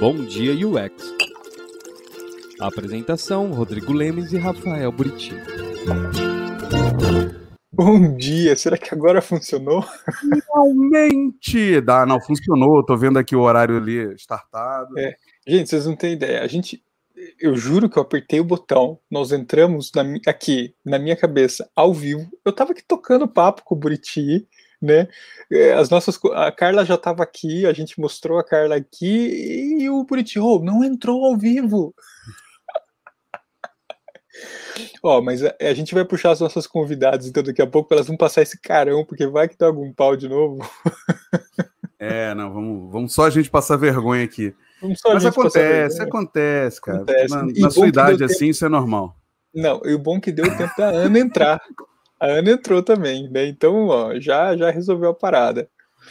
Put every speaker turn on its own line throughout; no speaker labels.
Bom Dia UX. Apresentação: Rodrigo Lemes e Rafael Buriti.
Bom dia, será que agora funcionou?
Finalmente! Dá, não, funcionou. Tô vendo aqui o horário ali startado.
É. Gente, vocês não têm ideia. A gente, eu juro que eu apertei o botão, nós entramos na, aqui, na minha cabeça, ao vivo. Eu tava aqui tocando papo com o Buriti, né? É, as nossas, a Carla já estava aqui, a gente mostrou a Carla aqui e o Buriti oh, não entrou ao vivo. Ó, oh, mas a, a, gente vai puxar as nossas convidadas, então daqui a pouco elas vão passar esse carão, porque vai que dá algum pau de novo.
é, não, vamos, vamos só a gente passar vergonha aqui. Mas acontece, acontece, cara. Acontece. Na, na sua idade, assim, tempo... isso é normal.
Não, e o bom é que deu tempo da Ana entrar. A Ana entrou também, né? Então, ó, já, já resolveu a parada.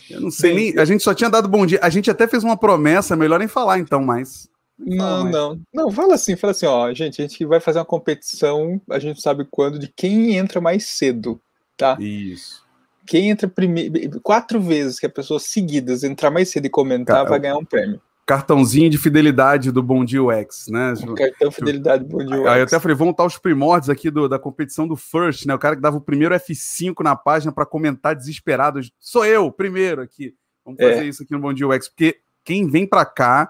Eu não sei nem. A gente só tinha dado bom dia. A gente até fez uma promessa, melhor nem falar então, mas.
Não, não. Não, fala assim, fala assim, ó, gente, a gente vai fazer uma competição, a gente sabe quando, de quem entra mais cedo, tá?
Isso.
Quem entra primeiro, quatro vezes que a pessoa seguidas entrar mais cedo e comentar, Cara, vai ganhar um prêmio
cartãozinho de fidelidade do Bom Dia UX, né?
Um cartão fidelidade do Bom Dia UX.
Aí eu até falei, vamos estar os primórdios aqui do, da competição do First, né? O cara que dava o primeiro F5 na página para comentar desesperado. Sou eu, primeiro aqui. Vamos fazer é. isso aqui no Bom Dia UX, porque quem vem para cá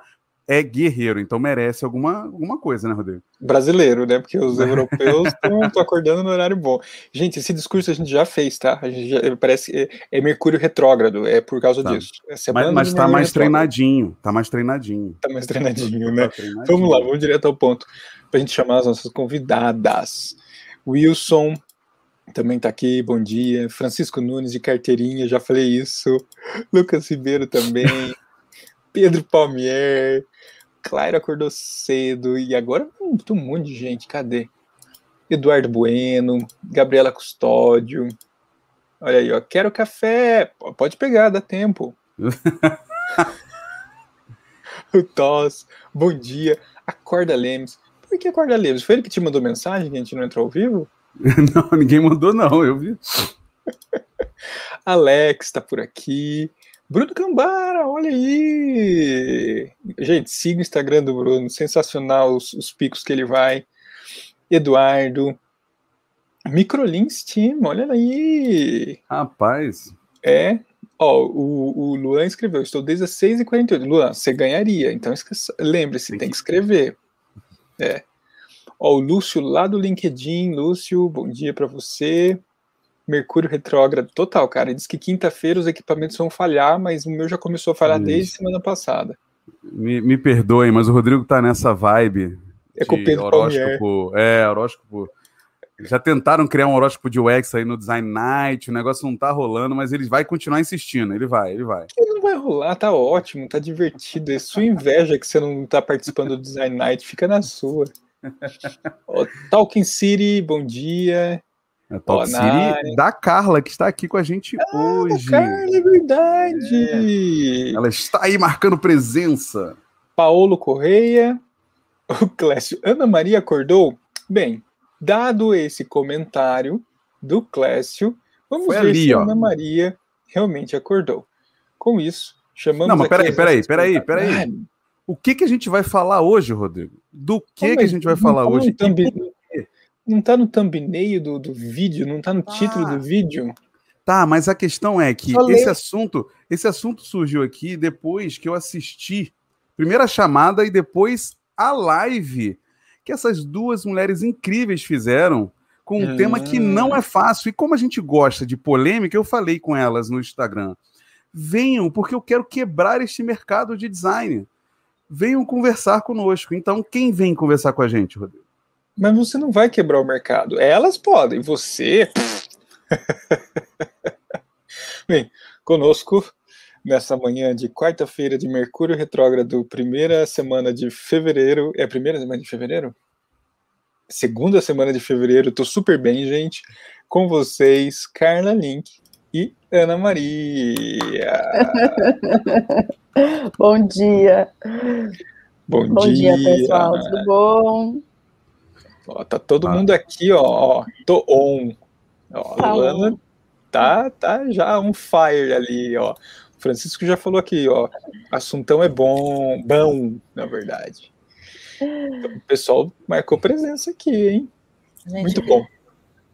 é guerreiro, então merece alguma, alguma coisa, né, Rodrigo?
Brasileiro, né? Porque os europeus estão acordando no horário bom. Gente, esse discurso a gente já fez, tá? A gente já, parece é, é, Mercúrio retrógrado, é por causa tá. disso.
É mas, mas tá mais retrógrado. treinadinho, tá mais treinadinho.
Tá mais treinadinho, né? Tá treinadinho. Vamos lá, vamos direto ao ponto, pra gente chamar as nossas convidadas. Wilson também tá aqui, bom dia. Francisco Nunes de carteirinha, já falei isso. Lucas Ribeiro também. Pedro Palmier, Claire acordou cedo e agora hum, tem um monte de gente. Cadê? Eduardo Bueno, Gabriela Custódio. Olha aí, ó. Quero café. Pode pegar, dá tempo. o Toss. Bom dia. Acorda Lemes. Por que acorda Lemes? Foi ele que te mandou mensagem que a gente não entrou ao vivo?
não, ninguém mandou, não. Eu vi.
Alex tá por aqui. Bruno Cambara, olha aí! Gente, siga o Instagram do Bruno, sensacional os, os picos que ele vai. Eduardo. Microlins Team, olha aí!
Rapaz.
É. Ó, o, o Luan escreveu, estou desde as 6h48. Luan, você ganharia, então lembre-se, tem que escrever. É. Ó, o Lúcio lá do LinkedIn. Lúcio, bom dia para você. Mercúrio retrógrado total, cara. Diz que quinta-feira os equipamentos vão falhar, mas o meu já começou a falhar Isso. desde semana passada.
Me, me perdoem, mas o Rodrigo tá nessa vibe.
É com o Pedro
horóscopo. É, horóscopo. Já tentaram criar um horóscopo de UX aí no Design Night, o negócio não tá rolando, mas ele vai continuar insistindo, ele vai, ele vai.
Ele não vai rolar, tá ótimo, tá divertido. É sua inveja que você não tá participando do Design Night, fica na sua. oh, Talking City, bom dia.
A é Top City da Carla, que está aqui com a gente ah, hoje.
Carla, é verdade!
É. Ela está aí marcando presença.
Paulo Correia, o Clécio. Ana Maria acordou? Bem, dado esse comentário do Clécio, vamos Foi ver ali, se a Ana Maria realmente acordou. Com isso, chamamos.
Não, mas peraí, peraí, peraí, peraí. O que, que a gente vai falar hoje, Rodrigo? Do que, que a gente vai falar hoje?
Também, não tá no thumbnail do, do vídeo, não tá no ah. título do vídeo.
Tá, mas a questão é que esse assunto, esse assunto surgiu aqui depois que eu assisti primeiro a chamada e depois a live que essas duas mulheres incríveis fizeram com um tema que não é fácil. E como a gente gosta de polêmica, eu falei com elas no Instagram. Venham, porque eu quero quebrar este mercado de design. Venham conversar conosco. Então, quem vem conversar com a gente, Rodrigo?
Mas você não vai quebrar o mercado. Elas podem, você. Bem, conosco nessa manhã de quarta-feira de Mercúrio Retrógrado, primeira semana de fevereiro. É a primeira semana de fevereiro? Segunda semana de fevereiro, tô super bem, gente. Com vocês, Carla Link e Ana Maria.
bom dia.
Bom,
bom dia. dia, pessoal. Tudo bom?
Ó, tá todo ah. mundo aqui, ó, ó, tô on. Ó, a tá Luana tá, tá já um fire ali, ó. Francisco já falou aqui, ó. Assuntão é bom, bom, na verdade. Então, o pessoal marcou presença aqui, hein? Gente, Muito bom.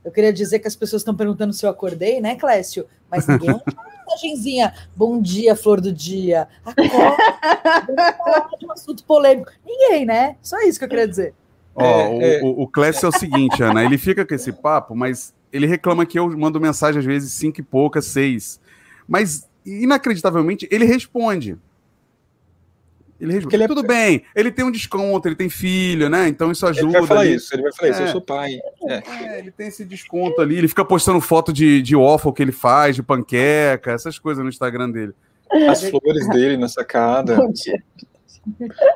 Eu queria dizer que as pessoas estão perguntando se eu acordei, né, Clécio? Mas ninguém mensagenzinha. Bom dia, flor do dia. Acorda. de um assunto polêmico. Ninguém, né? Só isso que eu queria dizer.
Ó, é, o, é... o Clécio é o seguinte, Ana, ele fica com esse papo, mas ele reclama que eu mando mensagem às vezes cinco e poucas, seis. Mas, inacreditavelmente, ele responde. Ele responde. Ele é... Tudo bem, ele tem um desconto, ele tem filho, né? Então isso ajuda. Ele
vai falar ele... isso, ele vai falar é. isso, eu sou pai.
É. é. ele tem esse desconto ali, ele fica postando foto de, de waffle que ele faz, de panqueca, essas coisas no Instagram dele.
As flores dele na sacada.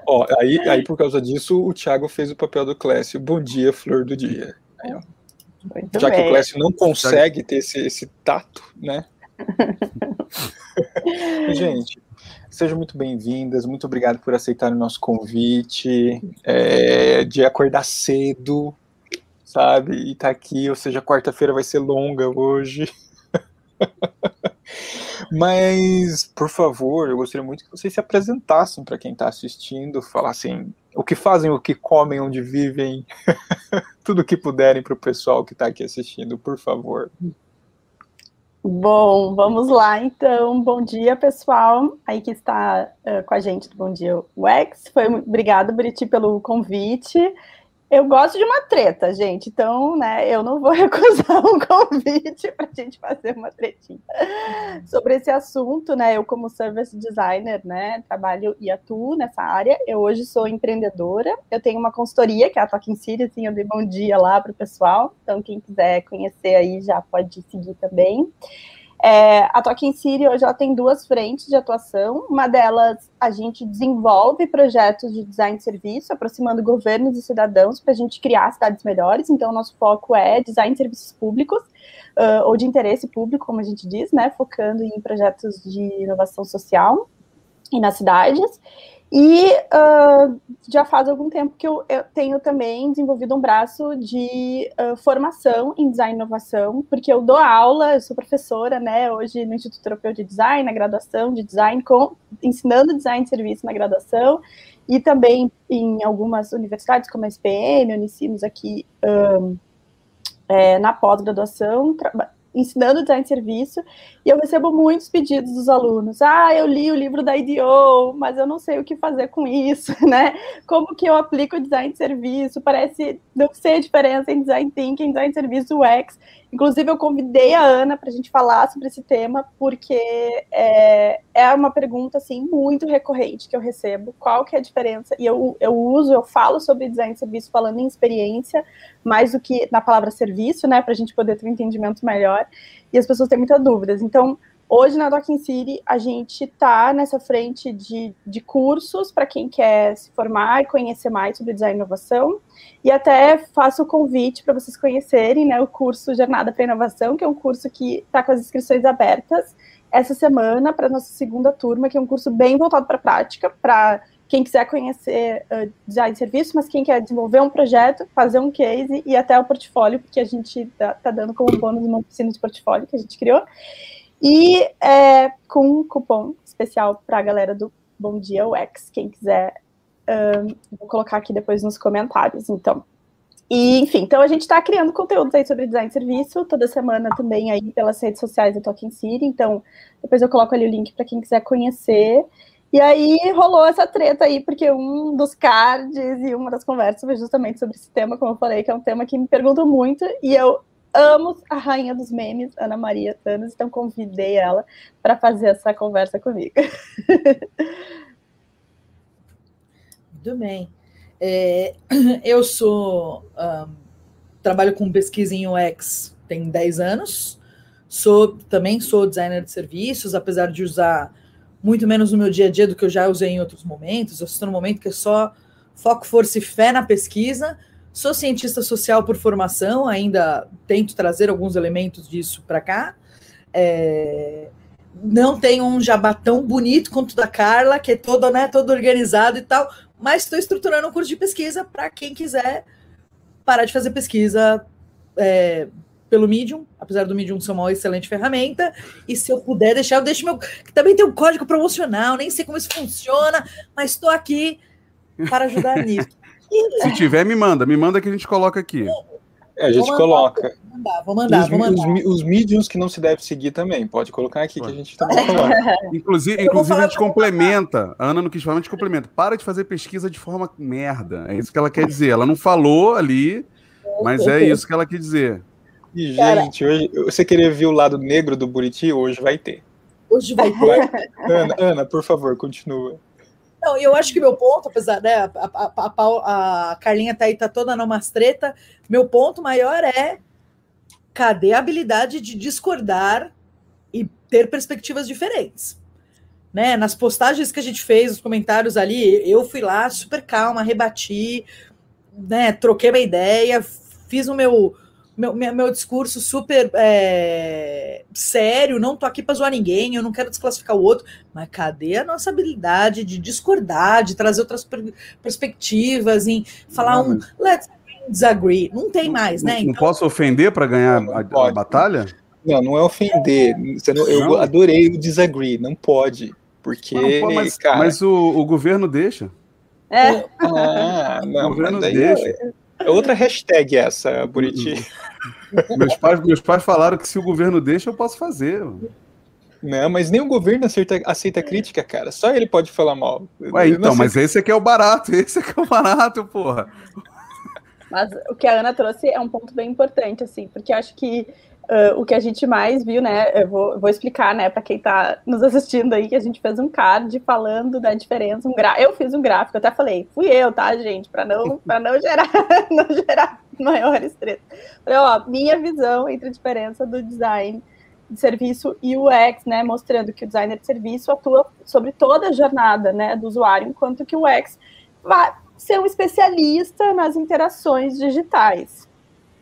Ó, aí, aí, por causa disso, o Thiago fez o papel do Clécio. Bom dia, flor do dia. Aí, Já bem. que o Clécio não consegue ter esse, esse tato, né? Gente, sejam muito bem-vindas, muito obrigado por aceitar o nosso convite, é, de acordar cedo, sabe? E tá aqui, ou seja, quarta-feira vai ser longa hoje. Mas, por favor, eu gostaria muito que vocês se apresentassem para quem está assistindo, falassem o que fazem, o que comem, onde vivem, tudo o que puderem para o pessoal que está aqui assistindo, por favor.
Bom, vamos lá então. Bom dia, pessoal, aí que está uh, com a gente do Bom Dia Wex. Foi obrigado, Buriti, pelo convite. Eu gosto de uma treta, gente, então, né, eu não vou recusar um convite para a gente fazer uma tretinha sobre esse assunto, né? Eu, como service designer, né, trabalho e atuo nessa área. Eu hoje sou empreendedora, eu tenho uma consultoria, que é a Talking City, assim, eu dei bom dia lá para o pessoal, então, quem quiser conhecer aí já pode seguir também. É, a Talking City hoje ela tem duas frentes de atuação. Uma delas, a gente desenvolve projetos de design de serviço, aproximando governos e cidadãos para a gente criar cidades melhores. Então, nosso foco é design de serviços públicos, uh, ou de interesse público, como a gente diz, né? Focando em projetos de inovação social e nas cidades. E uh, já faz algum tempo que eu, eu, tenho também desenvolvido um braço de uh, formação em design e inovação, porque eu dou aula, eu sou professora, né, hoje no Instituto Europeu de Design, na graduação de design, com, ensinando design de serviço na graduação, e também em algumas universidades, como a SPN, Unicinos aqui um, é, na pós-graduação, ensinando design de serviço, e eu recebo muitos pedidos dos alunos. Ah, eu li o livro da IDEO, mas eu não sei o que fazer com isso, né? Como que eu aplico design de serviço? Parece não sei a diferença em design thinking, design de serviço UX. Inclusive, eu convidei a Ana para a gente falar sobre esse tema, porque é, é uma pergunta, assim, muito recorrente que eu recebo. Qual que é a diferença? E eu, eu uso, eu falo sobre design de serviço falando em experiência, mais do que na palavra serviço, né, para a gente poder ter um entendimento melhor. E as pessoas têm muitas dúvidas. Então, Hoje na Docking City a gente está nessa frente de, de cursos para quem quer se formar e conhecer mais sobre design e inovação. E até faço o convite para vocês conhecerem né, o curso Jornada para Inovação, que é um curso que está com as inscrições abertas essa semana para a nossa segunda turma, que é um curso bem voltado para a prática, para quem quiser conhecer uh, design de serviço, mas quem quer desenvolver um projeto, fazer um case e até o portfólio, porque a gente está tá dando como bônus uma oficina de portfólio que a gente criou. E é, com um cupom especial para a galera do Bom Dia UX, quem quiser, um, vou colocar aqui depois nos comentários, então. E, enfim, então a gente está criando conteúdos aí sobre design de serviço, toda semana também aí pelas redes sociais do Talking City, então depois eu coloco ali o link para quem quiser conhecer. E aí rolou essa treta aí, porque um dos cards e uma das conversas foi justamente sobre esse tema, como eu falei, que é um tema que me perguntam muito, e eu amo a rainha dos memes, Ana Maria Thanos, então convidei ela para fazer essa conversa comigo.
Muito bem. É, eu sou. Um, trabalho com pesquisa em UX tem 10 anos. Sou, também sou designer de serviços, apesar de usar muito menos no meu dia a dia do que eu já usei em outros momentos. Eu estou num momento que é só foco, força e fé na pesquisa, Sou cientista social por formação, ainda tento trazer alguns elementos disso para cá. É, não tenho um jabá tão bonito quanto o da Carla, que é todo, né, todo organizado e tal, mas estou estruturando um curso de pesquisa para quem quiser parar de fazer pesquisa, é, pelo Medium, apesar do Medium ser uma excelente ferramenta. E se eu puder deixar, eu deixo meu. Também tem um código promocional, nem sei como isso funciona, mas estou aqui para ajudar nisso.
Se tiver, me manda, me manda que a gente coloca aqui.
É, a gente
Vou mandar,
coloca.
Vou mandar, vou mandar,
os,
vou mandar.
Os, os mediums que não se deve seguir também, pode colocar aqui que a gente também coloca.
Inclusive, inclusive a gente complementa. A Ana não quis falar, a gente complementa. Para de fazer pesquisa de forma merda. É isso que ela quer dizer. Ela não falou ali, mas é isso que ela quer dizer.
E, gente, hoje, você querer ver o lado negro do Buriti, hoje vai ter.
Hoje vai ter.
Vai. Ana, Ana, por favor, continua.
Não, eu acho que meu ponto, apesar, né, a, a, a, a Carlinha tá aí, tá toda numa treta, meu ponto maior é cadê a habilidade de discordar e ter perspectivas diferentes? Né? Nas postagens que a gente fez, os comentários ali, eu fui lá super calma, rebati, né, troquei uma ideia, fiz o meu, meu, meu, meu discurso super é, sério, não tô aqui para zoar ninguém, eu não quero desclassificar o outro, mas cadê a nossa habilidade de discordar, de trazer outras per- perspectivas, em falar
Não,
um
mas-
let's disagree? Não tem mais, né?
Não, não
Então,
posso ofender para ganhar
Não,
a- a, batalha?
Não, não é ofender. Você não- eu
Não?
adorei o disagree, não pode. Porque,
Não, mas
cara.
mas o, o governo deixa.
É,
Ah,
O
não,
governo
mas daí
deixa.
é, é outra hashtag essa, Buriti.
Meus pais, meus pais falaram que se o governo deixa, eu posso fazer.
Não, mas nem o governo aceita, aceita crítica, cara. Só ele pode falar mal.
Ué,
Eu
então, mas esse aqui é o barato, esse aqui é o barato, porra.
Mas o que a Ana trouxe é um ponto bem importante, assim, porque eu acho que ah, o que a gente mais viu, né? Eu vou, vou explicar, né, para quem está nos assistindo aí, que a gente fez um card falando da diferença. Um gra... Eu fiz um gráfico, até falei, fui eu, tá, gente, para não, pra não gerar, não gerar maiores tretas. Falei, ó, minha visão entre a diferença do design de serviço e o UX, né, mostrando que o designer de serviço atua sobre toda a jornada, né, do usuário, enquanto que o UX vai ser um especialista nas interações digitais.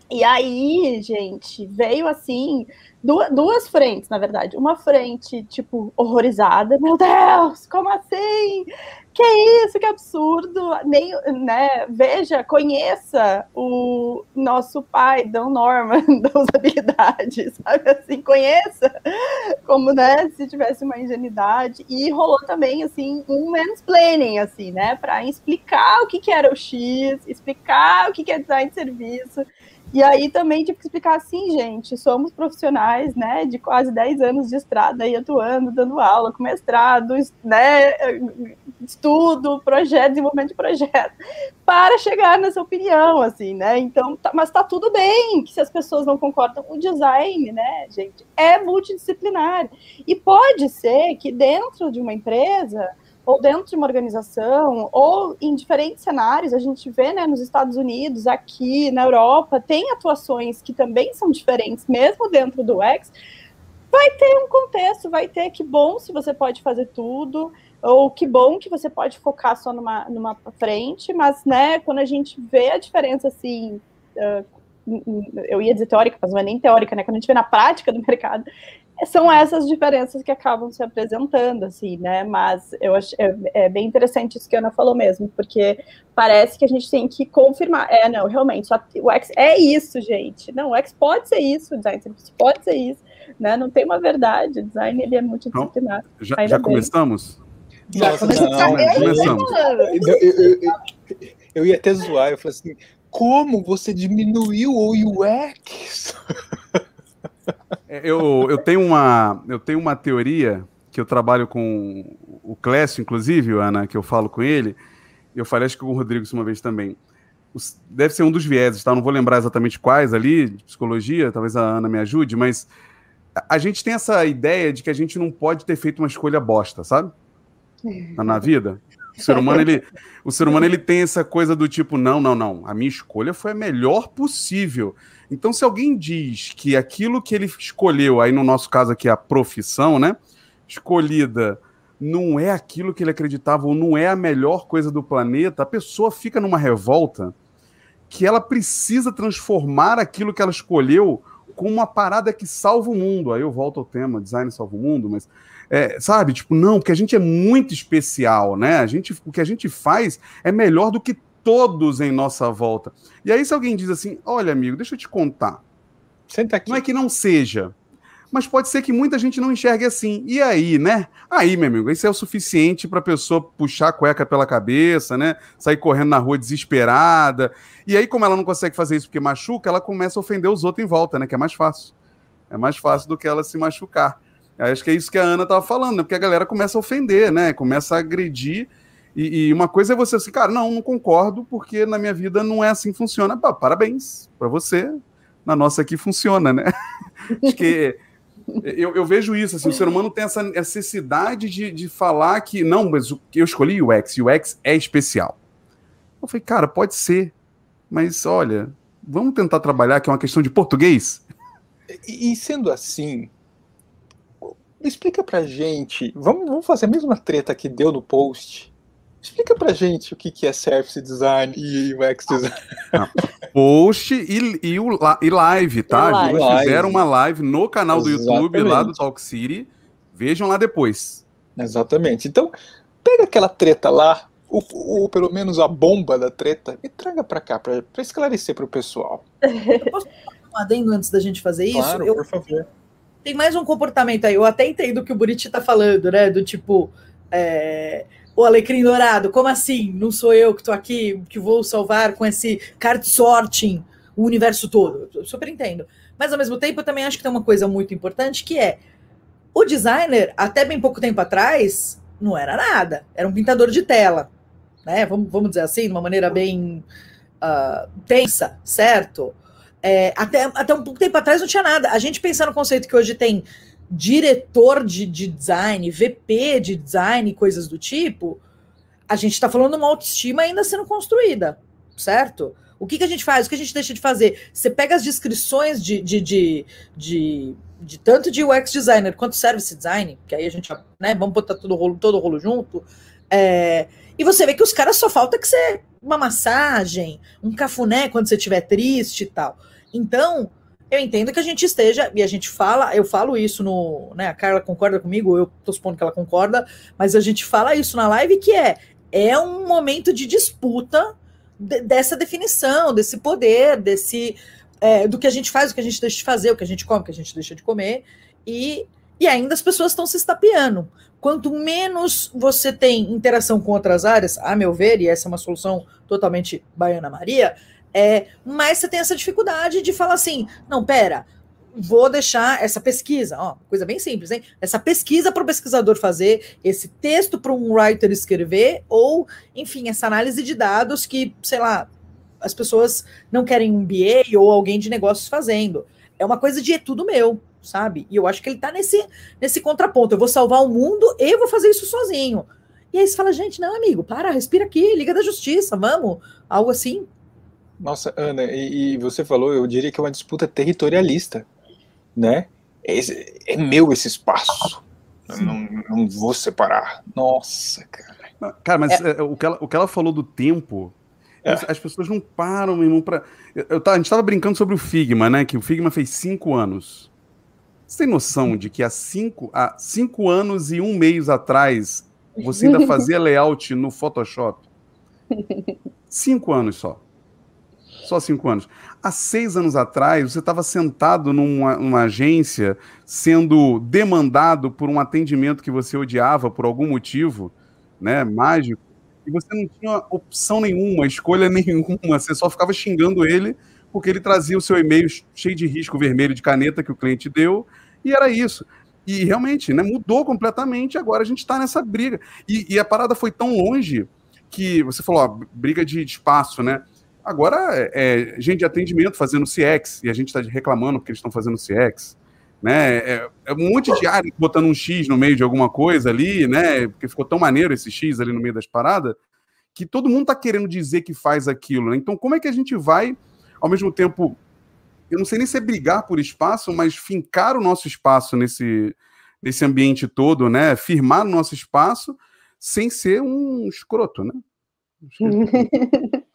E aí, gente, veio assim, duas, duas frentes, na verdade. Uma frente, tipo, horrorizada, meu Deus, como assim? Que isso, que absurdo! Nem, né? Veja, conheça o nosso pai, Dan Norman, da usabilidade, sabe assim, conheça como, né, se tivesse uma ingenuidade. E rolou também, assim, um mansplaining, assim, né, para explicar o que, que era o X, explicar o que, que é design de serviço. E aí também tive que explicar assim, gente, somos profissionais, né, de quase 10 anos de estrada aí atuando, dando aula, com mestrado, né, estudo, projeto, desenvolvimento de projeto, para chegar nessa opinião, assim, né, então, tá, mas tá tudo bem, que se as pessoas não concordam, o design, né, gente, é multidisciplinar, e pode ser que dentro de uma empresa, ou dentro de uma organização, ou em diferentes cenários, a gente vê né, nos Estados Unidos, aqui na Europa, tem atuações que também são diferentes, mesmo dentro do X, vai ter um contexto, vai ter que bom se você pode fazer tudo, ou que bom que você pode focar só numa, numa frente, mas né, quando a gente vê a diferença assim, uh, eu ia dizer teórica, mas não é nem teórica, né? Quando a gente vê na prática do mercado, são essas diferenças que acabam se apresentando, assim, né? Mas eu acho é, é, bem interessante isso que a Ana falou mesmo, porque parece que a gente tem que confirmar. É, não, realmente, só, o X é isso, gente. Não, o X pode ser isso, o design pode ser isso, né? Não tem uma verdade. O design ele é multidisciplinar.
Já, já começamos?
Nossa,
Nossa,
não,
não,
gente.
começamos.
Eu, eu, eu, eu ia até zoar, eu falei assim, como você diminuiu o UX?
Eu, eu, tenho uma, eu tenho uma teoria que eu trabalho com o Clécio, inclusive, Ana, que eu falo com ele. Eu falei, acho que com o Rodrigo uma vez também. Deve ser um dos vieses, tá? Não vou lembrar exatamente quais ali, de psicologia, talvez a Ana me ajude, mas a gente tem essa ideia de que a gente não pode ter feito uma escolha bosta, sabe? Na, na vida. O ser humano, ele, o ser humano, ele tem essa coisa do tipo, não, não, não, a minha escolha foi a melhor possível. Então, se alguém diz que aquilo que ele escolheu, aí no nosso caso aqui, a profissão, né? Escolhida, não é aquilo que ele acreditava, ou não é a melhor coisa do planeta, a pessoa fica numa revolta que ela precisa transformar aquilo que ela escolheu com uma parada que salva o mundo. Aí eu volto ao tema, design salva o mundo, mas é, sabe, tipo, não, porque a gente é muito especial, né? A gente, o que a gente faz é melhor do que todos em nossa volta. E aí, se alguém diz assim: olha, amigo, deixa eu te contar. Senta aqui. Não é que não seja, mas pode ser que muita gente não enxergue assim. E aí, né? Aí, meu amigo, isso é o suficiente para a pessoa puxar a cueca pela cabeça, né? Sair correndo na rua desesperada. E aí, como ela não consegue fazer isso porque machuca, ela começa a ofender os outros em volta, né? Que é mais fácil. É mais fácil do que ela se machucar. Acho que é isso que a Ana estava falando, né? Porque a galera começa a ofender, né? Começa a agredir. E, e, uma coisa é você assim, cara, não, não concordo, porque na minha vida não é assim que funciona. Pá, parabéns para você. Na nossa aqui funciona, né? Acho que eu, eu, vejo isso, assim, o ser humano tem essa necessidade de, de falar que, não, mas eu escolhi o X, e o X é especial. Eu falei, cara, pode ser, mas olha, vamos tentar trabalhar que é uma questão de português?
E, e sendo assim, explica pra gente, vamos, vamos fazer a mesma treta que deu no post, Explica pra gente o que, que é Surface Design e UX Design.
Ah, post e, e, o, e live, tá? Live. Eles fizeram uma live no canal Exatamente. do YouTube lá do Talk City. Vejam lá depois.
Exatamente. Então, pega aquela treta lá, ou, ou pelo menos a bomba da treta, e traga pra cá, pra, pra esclarecer pro pessoal.
Eu posso um adendo antes da gente fazer isso?
Claro,
eu,
por favor.
Tem mais um comportamento aí. Eu até entendo o que o Buriti tá falando, né? Do tipo. É o Alecrim Dourado, como assim? Não sou eu que estou aqui, que vou salvar com esse card sorting o universo todo. Eu super entendo. Mas ao mesmo tempo, eu também acho que tem uma coisa muito importante que é o designer, até bem pouco tempo atrás, não era nada. Era um pintador de tela. Né? Vamos, vamos dizer assim, de uma maneira bem uh, tensa, certo? É, até, até um pouco tempo atrás não tinha nada. A gente pensa no conceito que hoje tem diretor de, de design, VP de design, coisas do tipo, a gente está falando de uma autoestima ainda sendo construída, certo? O que, que a gente faz? O que a gente deixa de fazer? Você pega as descrições de, de, de, de, de tanto de UX designer quanto service design, que aí a gente, né, vamos botar todo o rolo, todo o rolo junto, é, e você vê que os caras só falta que você uma massagem, um cafuné quando você estiver triste e tal. Então, eu entendo que a gente esteja, e a gente fala, eu falo isso no. Né, a Carla concorda comigo, eu tô supondo que ela concorda, mas a gente fala isso na live que é, é um momento de disputa de, dessa definição, desse poder, desse. É, do que a gente faz, o que a gente deixa de fazer, o que a gente come, o que a gente deixa de comer, e, e ainda as pessoas estão se estapeando. Quanto menos você tem interação com outras áreas, a meu ver, e essa é uma solução totalmente Baiana Maria, é, mas você tem essa dificuldade de falar assim: não, pera, vou deixar essa pesquisa, ó, coisa bem simples, hein? Essa pesquisa para o pesquisador fazer, esse texto para um writer escrever, ou, enfim, essa análise de dados que, sei lá, as pessoas não querem um BA ou alguém de negócios fazendo. É uma coisa de é tudo meu, sabe? E eu acho que ele está nesse, nesse contraponto. Eu vou salvar o mundo e eu vou fazer isso sozinho. E aí você fala, gente, não, amigo, para, respira aqui, liga da justiça, vamos, algo assim.
Nossa, Ana, e, e, você falou, eu diria que é uma disputa territorialista, né? Esse, é meu esse espaço. Eu não, não vou separar. Nossa, cara.
Cara, mas é. é. o, que ela, o que ela falou do tempo, é. as pessoas não param, meu irmão, pra... Eu, eu, a gente estava brincando sobre o Figma, né? Que o Figma fez cinco anos. Você tem noção de que há cinco, há cinco anos e um mês atrás você ainda fazia layout no Photoshop? Cinco anos só. Só cinco anos. Há seis anos atrás, você estava sentado numa, numa, agência sendo demandado por um atendimento que você odiava por algum motivo, né, mágico, e você não tinha opção nenhuma, escolha nenhuma, você só ficava xingando ele porque ele trazia o seu e-mail cheio de risco vermelho de caneta que o cliente deu, e era isso. E realmente, né, mudou completamente, agora a gente está nessa briga. E, e, a parada foi tão longe que você falou, ó, briga de espaço, né? Agora, é, é, gente de atendimento fazendo CX, e a gente está reclamando porque eles estão fazendo CX. Né? É, é, um monte de área botando um X no meio de alguma coisa ali, né? Porque ficou tão maneiro esse X ali no meio das paradas, que todo mundo está querendo dizer que faz aquilo. Né? Então, como é que a gente vai, ao mesmo tempo, eu não sei nem se é brigar por espaço, mas fincar o nosso espaço nesse, nesse ambiente todo, né? Firmar o nosso espaço sem ser um escroto, né?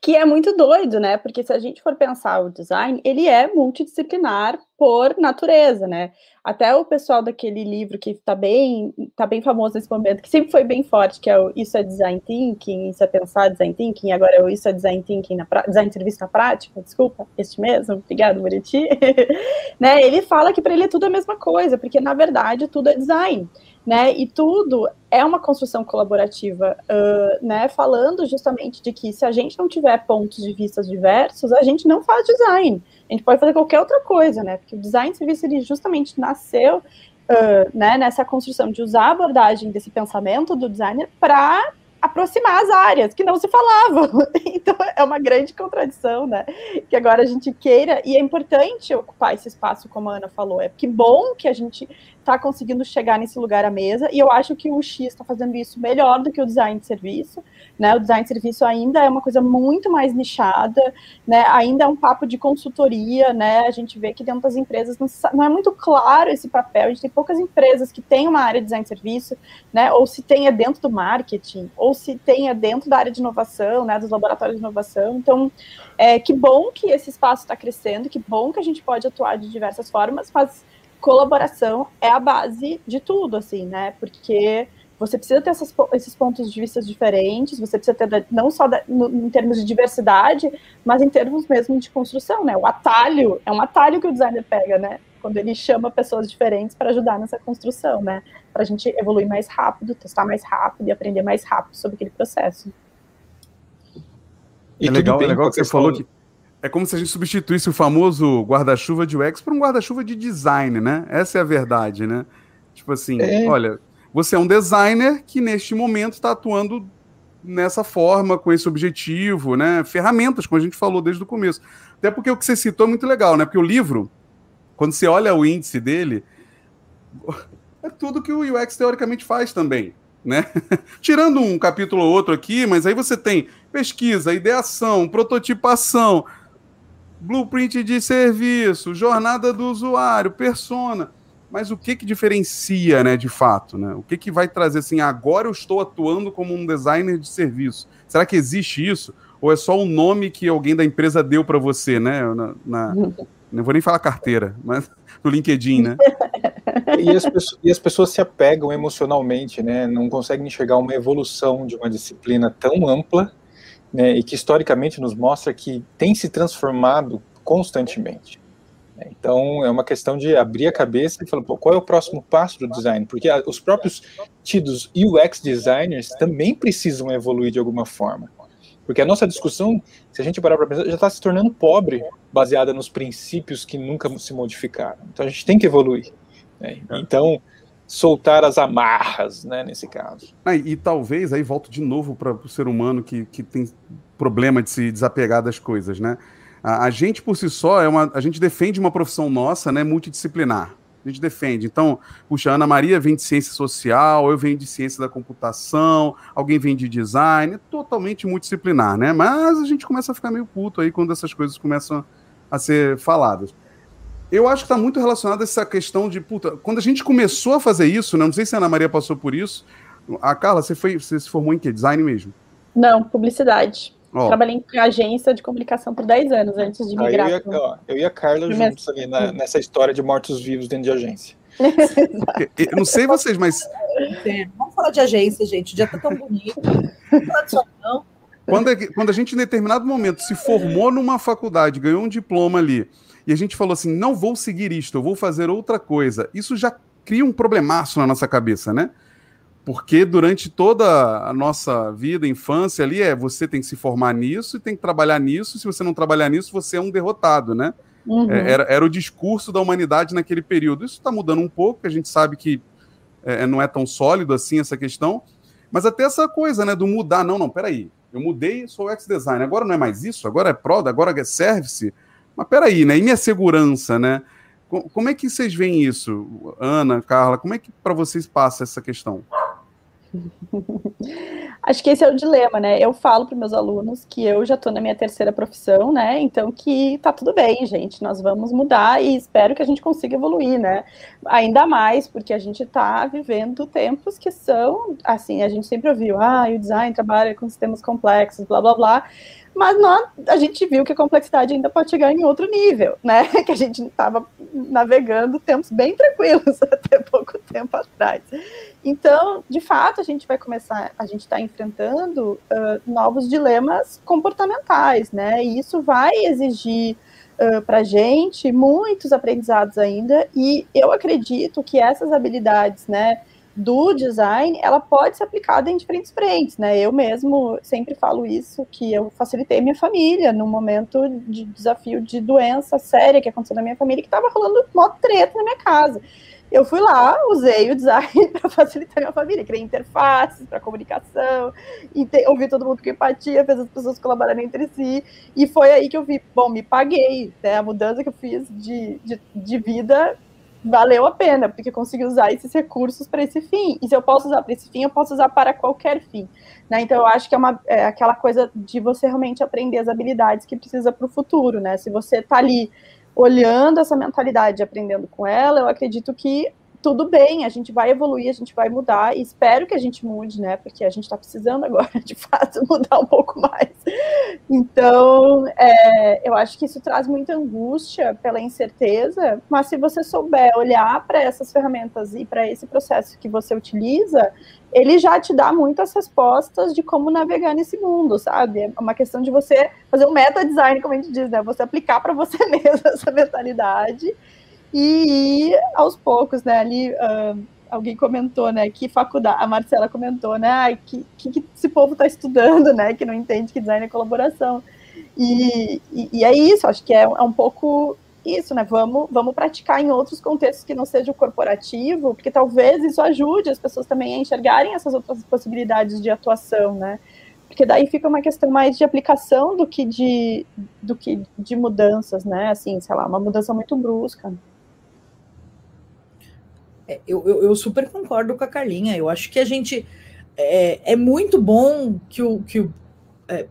que é muito doido, né? Porque se a gente for pensar o design, ele é multidisciplinar por natureza, né? Até o pessoal daquele livro que está bem, tá bem famoso nesse momento, que sempre foi bem forte, que é o Isso é Design Thinking, Isso é Pensar Design Thinking, agora é o Isso é Design Thinking, na Design Serviço na Prática, desculpa, este mesmo, obrigado, Buriti. né? Ele fala que para ele é tudo a mesma coisa, porque na verdade tudo é design né? E tudo é uma construção colaborativa, uh, né? Falando justamente de que se a gente não tiver pontos de vista diversos, a gente não faz design. A gente pode fazer qualquer outra coisa, né? Porque o design de serviço ele justamente nasceu uh, né, nessa construção de usar a abordagem desse pensamento do designer para aproximar as áreas que não se falavam. Então é uma grande contradição, né? Que agora a gente queira, e é importante ocupar esse espaço, como a Ana falou. É que bom que a gente está conseguindo chegar nesse lugar à mesa, e eu acho que o X está fazendo isso melhor do que o design de serviço, né? O design de serviço ainda é uma coisa muito mais nichada, né? Ainda é um papo de consultoria, né? A gente vê que dentro das empresas não, não é muito claro esse papel, a gente tem poucas empresas que têm uma área de design de serviço, né? Ou se tenha dentro do marketing, ou se tenha dentro da área de inovação, né? Dos laboratórios de inovação. Então, é, que bom que esse espaço está crescendo, que bom que a gente pode atuar de diversas formas, mas colaboração é a base de tudo, assim, né? Porque você precisa ter essas, esses pontos de vista diferentes, você precisa ter não só da, no, em termos de diversidade, mas em termos mesmo de construção, né? O atalho é um atalho que o designer pega, né? Quando ele chama pessoas diferentes para ajudar nessa construção, né? Para a gente evoluir mais rápido, testar mais rápido e aprender mais rápido sobre aquele processo.
E é legal, é legal que você falou que é como se a gente substituísse o famoso guarda-chuva de UX por um guarda-chuva de design, né? Essa é a verdade, né? Tipo assim, é. olha, você é um designer que neste momento está atuando nessa forma, com esse objetivo, né? Ferramentas, como a gente falou desde o começo. Até porque o que você citou é muito legal, né? Porque o livro, quando você olha o índice dele, é tudo que o UX teoricamente faz também, né? Tirando um capítulo ou outro aqui, mas aí você tem pesquisa, ideação, prototipação, blueprint de serviço, jornada do usuário, persona. Mas o que que diferencia, né, de fato, né? O que que vai trazer assim, agora eu estou atuando como um designer de serviço? Será que existe isso? Ou é só o nome que alguém da empresa deu para você, né? Na, na, não vou nem falar carteira, mas no LinkedIn, né?
E as, pessoas, e as, pessoas, se apegam emocionalmente, né? Não conseguem enxergar uma evolução de uma disciplina tão ampla né, e que historicamente nos mostra que tem se transformado constantemente. Então, é uma questão de abrir a cabeça e falar, qual é o próximo passo do design? Porque os próprios tidos UX designers também precisam evoluir de alguma forma. Porque a nossa discussão, se a gente parar para pensar, já está se tornando pobre, baseada nos princípios que nunca se modificaram. Então, a gente tem que evoluir. Né? Então, soltar as amarras, né, nesse caso.
Ah, e, talvez, aí volto de novo para o ser humano que, que tem problema de se desapegar das coisas, né? A, a, gente, por si só, é uma, a gente defende uma profissão nossa, né, multidisciplinar. A gente defende. Então, puxa, Ana Maria vem de ciência social, eu venho de ciência da computação, alguém vem de design, é totalmente multidisciplinar, né? Mas a gente começa a ficar meio puto aí quando essas coisas começam a ser faladas. Eu acho que está muito relacionado a essa questão de, puta, quando a gente começou a fazer isso, né, não sei se a Ana Maria passou por isso. A Carla, você, foi, você se formou em quê? Design mesmo?
Não, publicidade. Oh. Trabalhei em agência de comunicação por 10 anos antes de migrar.
eu, ia, ó, eu e a Carla juntos ali na, nessa história de mortos-vivos dentro de agência.
eu não sei vocês, mas.
É, vamos falar de agência, gente. O dia tá tão bonito. Não
quando, é, quando a gente, em determinado momento, se formou numa faculdade, ganhou um diploma ali, e a gente falou assim: não vou seguir isto, eu vou fazer outra coisa. Isso já cria um problemaço na nossa cabeça, né? Porque durante toda a nossa vida, infância ali, é você tem que se formar nisso e tem que trabalhar nisso. Se você não trabalhar nisso, você é um derrotado, né? Uhum. É, era, era o discurso da humanidade naquele período. Isso está mudando um pouco, a gente sabe que é, não é tão sólido assim essa questão. Mas até essa coisa, né, do mudar. Não, não, peraí. Eu mudei, sou ex-design. Agora não é mais isso, agora é product, agora é service. Mas peraí, né? E minha segurança, né? Como é que vocês veem isso, Ana, Carla? Como é que para vocês passa essa questão?
Acho que esse é o dilema, né? Eu falo para meus alunos que eu já estou na minha terceira profissão, né? Então que tá tudo bem, gente. Nós vamos mudar e espero que a gente consiga evoluir, né? Ainda mais porque a gente está vivendo tempos que são, assim, a gente sempre ouviu, ah, o design trabalha com sistemas complexos, blá blá blá. Mas nós, a gente viu que a complexidade ainda pode chegar em outro nível, né? Que a gente estava navegando tempos bem tranquilos até pouco tempo atrás. Então, de fato, a gente vai começar, a gente está enfrentando uh, novos dilemas comportamentais, né? E isso vai exigir uh, para a gente muitos aprendizados ainda, e eu acredito que essas habilidades, né? Do design, ela pode ser aplicada em diferentes frentes, né? Eu mesmo sempre falo isso, que eu facilitei minha família num momento de desafio de doença séria que aconteceu na minha família, que estava rolando mó treta na minha casa. Eu fui lá, usei o design para facilitar minha família, criei interfaces para comunicação, e te, ouvi todo mundo com empatia, fez as pessoas colaborarem entre si, e foi aí que eu vi, bom, me paguei, né? A mudança que eu fiz de, de, de vida valeu a pena, porque eu consegui usar esses recursos para esse fim. E se eu posso usar para esse fim, eu posso usar para qualquer fim. Né? Então, eu acho que é, uma, é aquela coisa de você realmente aprender as habilidades que precisa para o futuro. Né? Se você está ali olhando essa mentalidade e aprendendo com ela, eu acredito que tudo bem, a gente vai evoluir, a gente vai mudar, e espero que a gente mude, né? Porque a gente está precisando agora, de fato, mudar um pouco mais. Então, é, eu acho que isso traz muita angústia pela incerteza, mas se você souber olhar para essas ferramentas e para esse processo que você utiliza, ele já te dá muitas respostas de como navegar nesse mundo, sabe? É uma questão de você fazer um meta design, como a gente diz, né? Você aplicar para você mesmo essa mentalidade e aos poucos, né? Ali uh, alguém comentou, né? Que faculdade, a Marcela comentou, né? Que, que, que esse povo está estudando, né? Que não entende que design é colaboração. E, e, e é isso, acho que é, é, um pouco isso, né? Vamos, vamos praticar em outros contextos que não seja o corporativo, porque talvez isso ajude as pessoas também a enxergarem essas outras possibilidades de atuação, né? Porque daí fica uma questão mais de aplicação do que de, do que de mudanças, né? Assim, sei lá, uma mudança muito brusca.
É, eu, eu, eu, super concordo com a Carlinha. Eu acho que a gente. É, é muito bom que o. Que o é,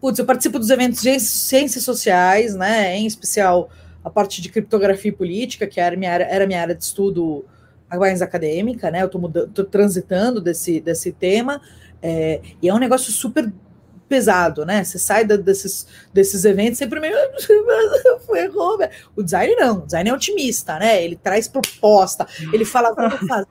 putz, eu participo dos eventos de ciências sociais, né? Em especial a parte de criptografia e política, que era minha área, era minha área de estudo mais acadêmica, né? Eu estou transitando desse, desse tema. É, e é um negócio super pesado, né? Você sai da, desses, desses eventos sempre meio. Errou, o design não, o design é otimista, né? Ele traz proposta, ele fala como fazer.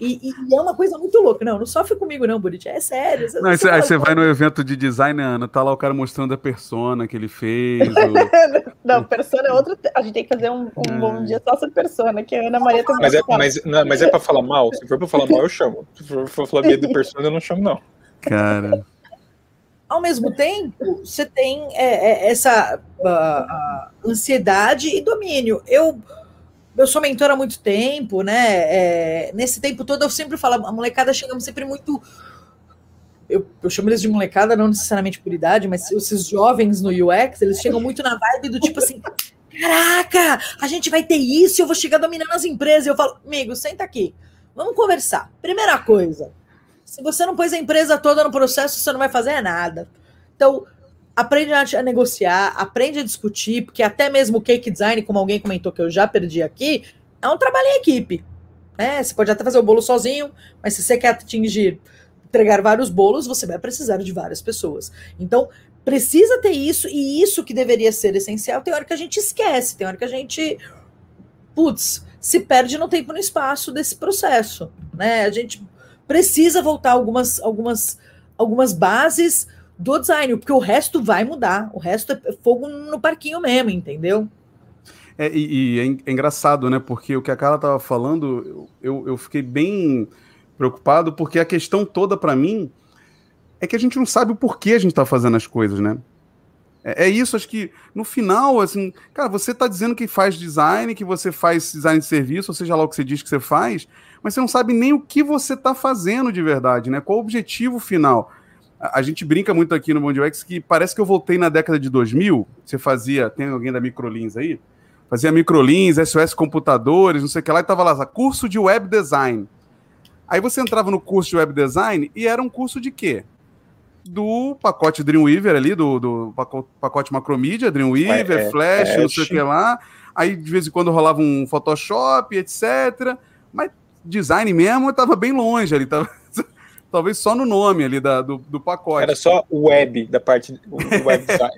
E, e, é uma coisa muito louca. Não, não sofre comigo, não, Buriti. É sério.
Não, aí você vai no evento de design, Ana, tá lá o cara mostrando a persona que ele fez.
não, persona é outro. A gente tem que fazer um, um é. bom dia só sobre persona, que a Ana Maria tem
mas é, mas, não, mas é pra falar mal? Se for pra falar mal, eu chamo. Se for pra falar bem de persona, eu não chamo, não.
Cara.
Ao mesmo tempo, você tem é, é, essa uh, ansiedade e domínio. Eu, eu sou mentora há muito tempo, né? É, nesse tempo todo eu sempre falo, a molecada chegamos sempre muito. Eu, eu, chamo eles de molecada, não necessariamente por idade, mas esses jovens no UX, eles chegam muito na vibe do tipo assim: caraca, a gente vai ter isso, eu vou chegar dominando as empresas. Eu falo, amigo, senta aqui, vamos conversar. Primeira coisa, se você não pôs a empresa toda no processo, você não vai fazer nada. Então, aprende a negociar, aprende a discutir, porque até mesmo o cake design, como alguém comentou que eu já perdi aqui, é um trabalho em equipe. Né? Você pode até fazer o bolo sozinho, mas se você quer atingir, entregar vários bolos, você vai precisar de várias pessoas. Então, precisa ter isso, e isso que deveria ser essencial, tem hora que a gente esquece, tem hora que a gente, putz, se perde no tempo e no espaço desse processo. Né? A gente precisa voltar algumas, algumas, algumas bases do design, porque o resto vai mudar. O resto é fogo no parquinho mesmo, entendeu?
É, e, e é, é, engraçado, né? Porque o que a Carla estava falando, eu, eu fiquei bem preocupado, porque a questão toda para mim é que a gente não sabe o porquê a gente está fazendo as coisas, né? É, é, isso, acho que no final, assim, cara, você está dizendo que faz design, que você faz design de serviço, ou seja lá o que você diz que você faz, mas você não sabe nem o que você está fazendo de verdade, né? Qual o objetivo final? A, a gente brinca muito aqui no Bond UX que parece que eu voltei na década de 2000. Você fazia, tem alguém da Microlins aí? Fazia Microlins, SOS Computadores, não sei o que lá, e tava lá, curso de web design. Aí você entrava no curso de web design e era um curso de quê? Do pacote Dreamweaver ali, do, do pacote, pacote Macromedia, Dreamweaver, é, Flash, é, não sei o que lá. Aí de vez em quando rolava um Photoshop, etc. Mas design mesmo, eu tava bem longe ali. Tava... talvez só no nome ali da, do, do pacote.
Era só web, da parte web design.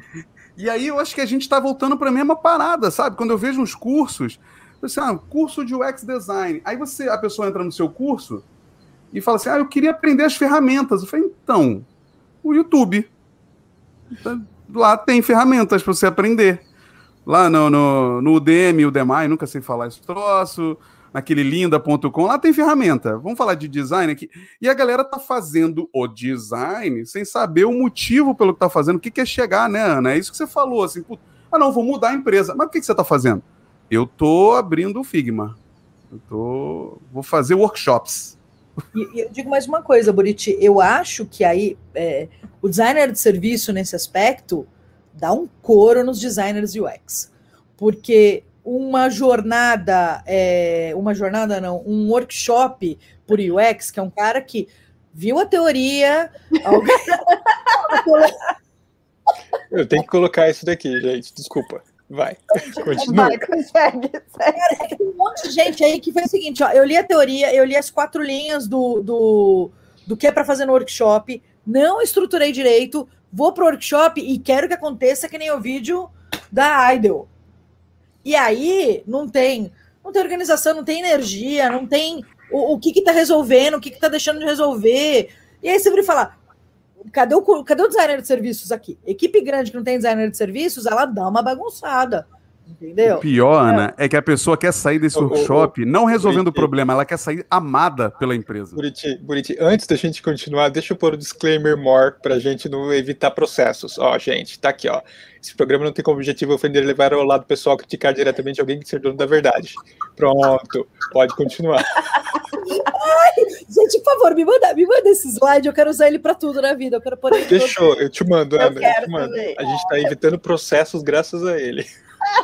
e aí eu acho que a gente está voltando para a mesma parada, sabe? Quando eu vejo uns cursos, assim, ah, curso de UX design. Aí você, a pessoa entra no seu curso e fala assim: ah, eu queria aprender as ferramentas. Eu falei, então, o YouTube. Então, lá tem ferramentas para você aprender. Lá no, no, no Udemy, Udemy, nunca sei falar esse troço naquele linda.com, lá tem ferramenta. Vamos falar de design aqui. E a galera tá fazendo o design sem saber o motivo pelo que tá fazendo, o que, quer é chegar, né, Ana? É isso que você falou, assim, ah, não, vou mudar a empresa. Mas o que, que você tá fazendo? Eu tô abrindo o Figma. Eu tô... vou fazer workshops.
E, eu digo mais uma coisa, Buriti, eu acho que aí é, o designer de serviço nesse aspecto dá um coro nos designers UX. Porque uma jornada, é, uma jornada não, um workshop por UX, que é um cara que viu a teoria.
Eu tenho que colocar isso daqui, gente. Desculpa. Vai. Continua. Vai, consegue,
Cara, tem um monte de gente aí que fez o seguinte: ó, eu li a teoria, eu li as quatro linhas do, do, do que é para fazer no workshop, não estruturei direito, vou pro workshop e quero que aconteça que nem o vídeo da Idle. E aí não tem, não tem organização, não tem energia, não tem o, o que que tá resolvendo, o que que tá deixando de resolver. E aí você vira falar, cadê o, cadê o designer de serviços aqui? Equipe grande que não tem designer de serviços, ela dá uma bagunçada. Entendeu?
O pior, Ana, é. é que a pessoa quer sair desse workshop não resolvendo o problema, ela quer sair amada pela empresa.
Buriti, Buriti, antes da gente continuar, deixa eu pôr o disclaimer more pra gente não evitar processos. Ó, gente, tá aqui, ó. Esse programa não tem como objetivo ofender levar ao lado pessoal criticar diretamente alguém que seja dono da verdade. Pronto, pode continuar.
Ai, gente, por favor, me manda, me manda esse slide, eu quero usar ele para tudo na vida. Eu quero pôr ele
Fechou, eu te mando, Ana, eu, eu te mando. A gente tá evitando processos graças a ele.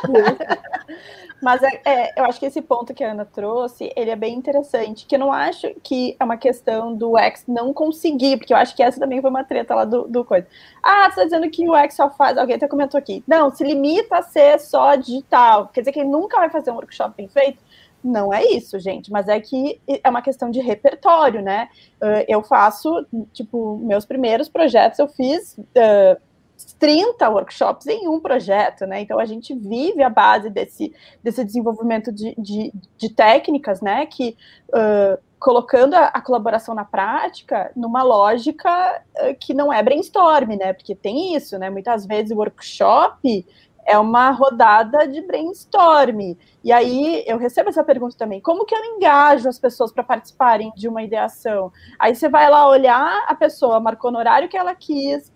Mas é, é, eu acho que esse ponto que a Ana trouxe, ele é bem interessante, que eu não acho que é uma questão do X não conseguir, porque eu acho que essa também foi uma treta lá do, do coisa. Ah, você tá dizendo que o X só faz, alguém até comentou aqui, não, se limita a ser só digital, quer dizer que ele nunca vai fazer um workshop bem feito? Não é isso, gente, mas é que é uma questão de repertório, né? Eu faço, tipo, meus primeiros projetos eu fiz... Uh, 30 workshops em um projeto, né? Então a gente vive a base desse, desse desenvolvimento de, de, de técnicas, né? Que uh, colocando a, a, colaboração na prática numa lógica uh, que não é brainstorm, né? Porque tem isso, né? Muitas vezes o workshop é uma rodada de brainstorm. E aí eu recebo essa pergunta também: como que eu engajo as pessoas para participarem de uma ideação? Aí você vai lá olhar, a pessoa marcou no horário que ela quis,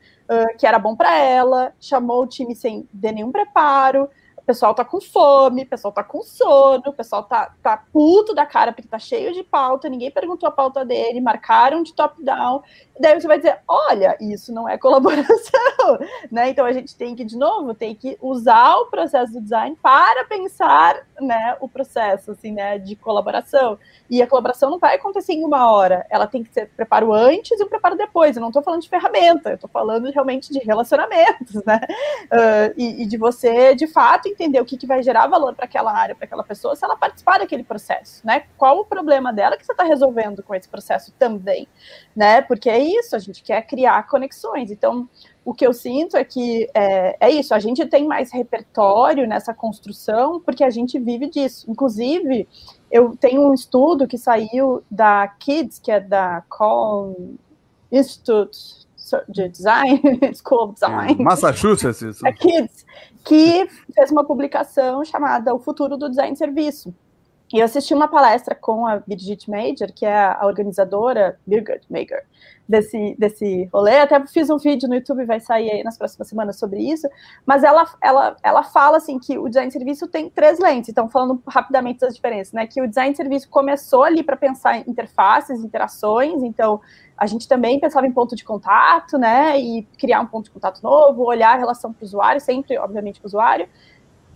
que era bom para ela, chamou o time sem nenhum preparo, pessoal tá com fome, pessoal tá com sono, pessoal tá, tá puto da cara porque tá cheio de pauta, ninguém perguntou a pauta dele, marcaram de top-down. Daí você vai dizer: olha, isso não é colaboração, né? Então a gente tem que, de novo, tem que usar o processo do design para pensar né, o processo assim, né, de colaboração. E a colaboração não vai acontecer em uma hora, ela tem que ser preparo antes e o preparo depois. Eu não estou falando de ferramenta, eu estou falando realmente de relacionamentos, né? Uh, e, e de você, de fato, entender o que, que vai gerar valor para aquela área, para aquela pessoa, se ela participar daquele processo, né? Qual o problema dela que você está resolvendo com esse processo também, né? Porque é isso, a gente quer criar conexões. Então, o que eu sinto é que é, é isso, a gente tem mais repertório nessa construção porque a gente vive disso. Inclusive, eu tenho um estudo que saiu da Kids, que é da Call Institute de Design, School of Design.
Massachusetts, isso.
A Kids, que fez uma publicação chamada O Futuro do Design Serviço. E eu assisti uma palestra com a Birgit Major, que é a organizadora, Birgit Major, desse, desse rolê. Até fiz um vídeo no YouTube, vai sair aí nas próximas semanas sobre isso. Mas ela, ela, ela fala assim que o design de serviço tem três lentes. Então, falando rapidamente das diferenças, né? Que o design de serviço começou ali para pensar em interfaces, interações. Então, a gente também pensava em ponto de contato, né? E criar um ponto de contato novo, olhar a relação para o usuário, sempre, obviamente, para o usuário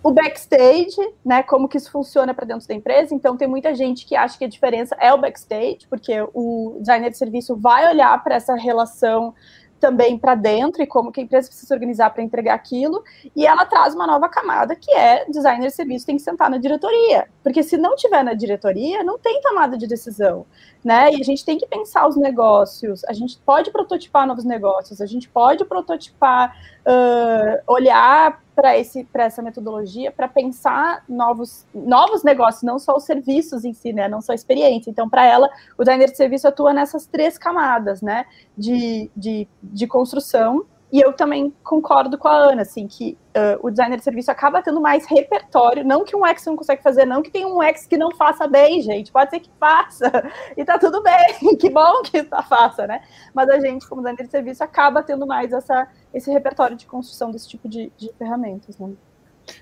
o backstage, né, como que isso funciona para dentro da empresa. Então, tem muita gente que acha que a diferença é o backstage, porque o designer de serviço vai olhar para essa relação também para dentro e como que a empresa precisa se organizar para entregar aquilo. E ela traz uma nova camada que é designer de serviço tem que sentar na diretoria, porque se não tiver na diretoria, não tem tomada de decisão. Né? E a gente tem que pensar os negócios, a gente pode prototipar novos negócios, a gente pode prototipar, uh, olhar para essa metodologia para pensar novos, novos negócios, não só os serviços em si, né? Não só a experiência. Então, para ela, o designer de serviço atua nessas três camadas, né? De, de, de construção, e eu também concordo com a Ana, assim, que uh, o designer de serviço acaba tendo mais repertório, não que um X não consegue fazer, não que tem um X que não faça bem, gente, pode ser que faça, e tá tudo bem, que bom que tá faça, né? Mas a gente, como designer de serviço, acaba tendo mais essa, esse repertório de construção desse tipo de, de ferramentas, né?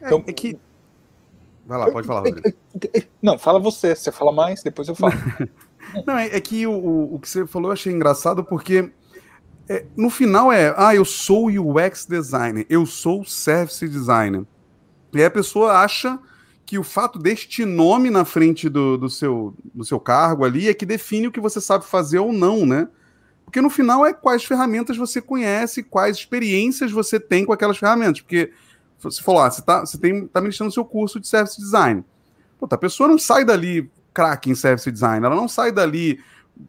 Então, é que... Vai lá, pode falar, Rodrigo.
Não, fala você, você fala mais, depois eu falo.
não, é, é que o, o que você falou eu achei engraçado, porque é, no final é, ah, eu sou UX designer, eu sou service designer. E aí a pessoa acha que o fato deste nome na frente do, do, seu, do seu cargo ali é que define o que você sabe fazer ou não, né? Porque no final é quais ferramentas você conhece, quais experiências você tem com aquelas ferramentas. Porque você falou, ah, você está você tem, tá ministrando seu curso de service design. Puta, a pessoa não sai dali craque em service design, ela não sai dali,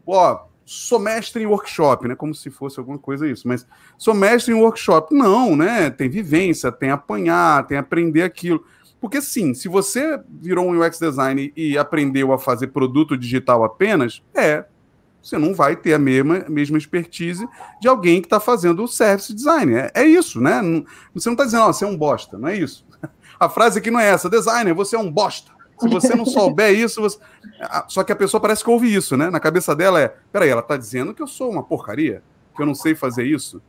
ó, sou mestre em workshop, né? Como se fosse alguma coisa isso, mas sou mestre em workshop. Não, né? Tem vivência, tem apanhar, tem aprender aquilo. Porque sim, se você virou um UX design e aprendeu a fazer produto digital apenas, é, você não vai ter a mesma, mesma expertise de alguém que está fazendo o service design. É, é isso, né? você não está dizendo, oh, você é um bosta, não é isso. A frase aqui não é essa, designer, você é um bosta. Se você não souber isso, você... só que a pessoa parece que ouve isso, né? Na cabeça dela é: peraí, ela tá dizendo que eu sou uma porcaria, que eu não sei fazer isso.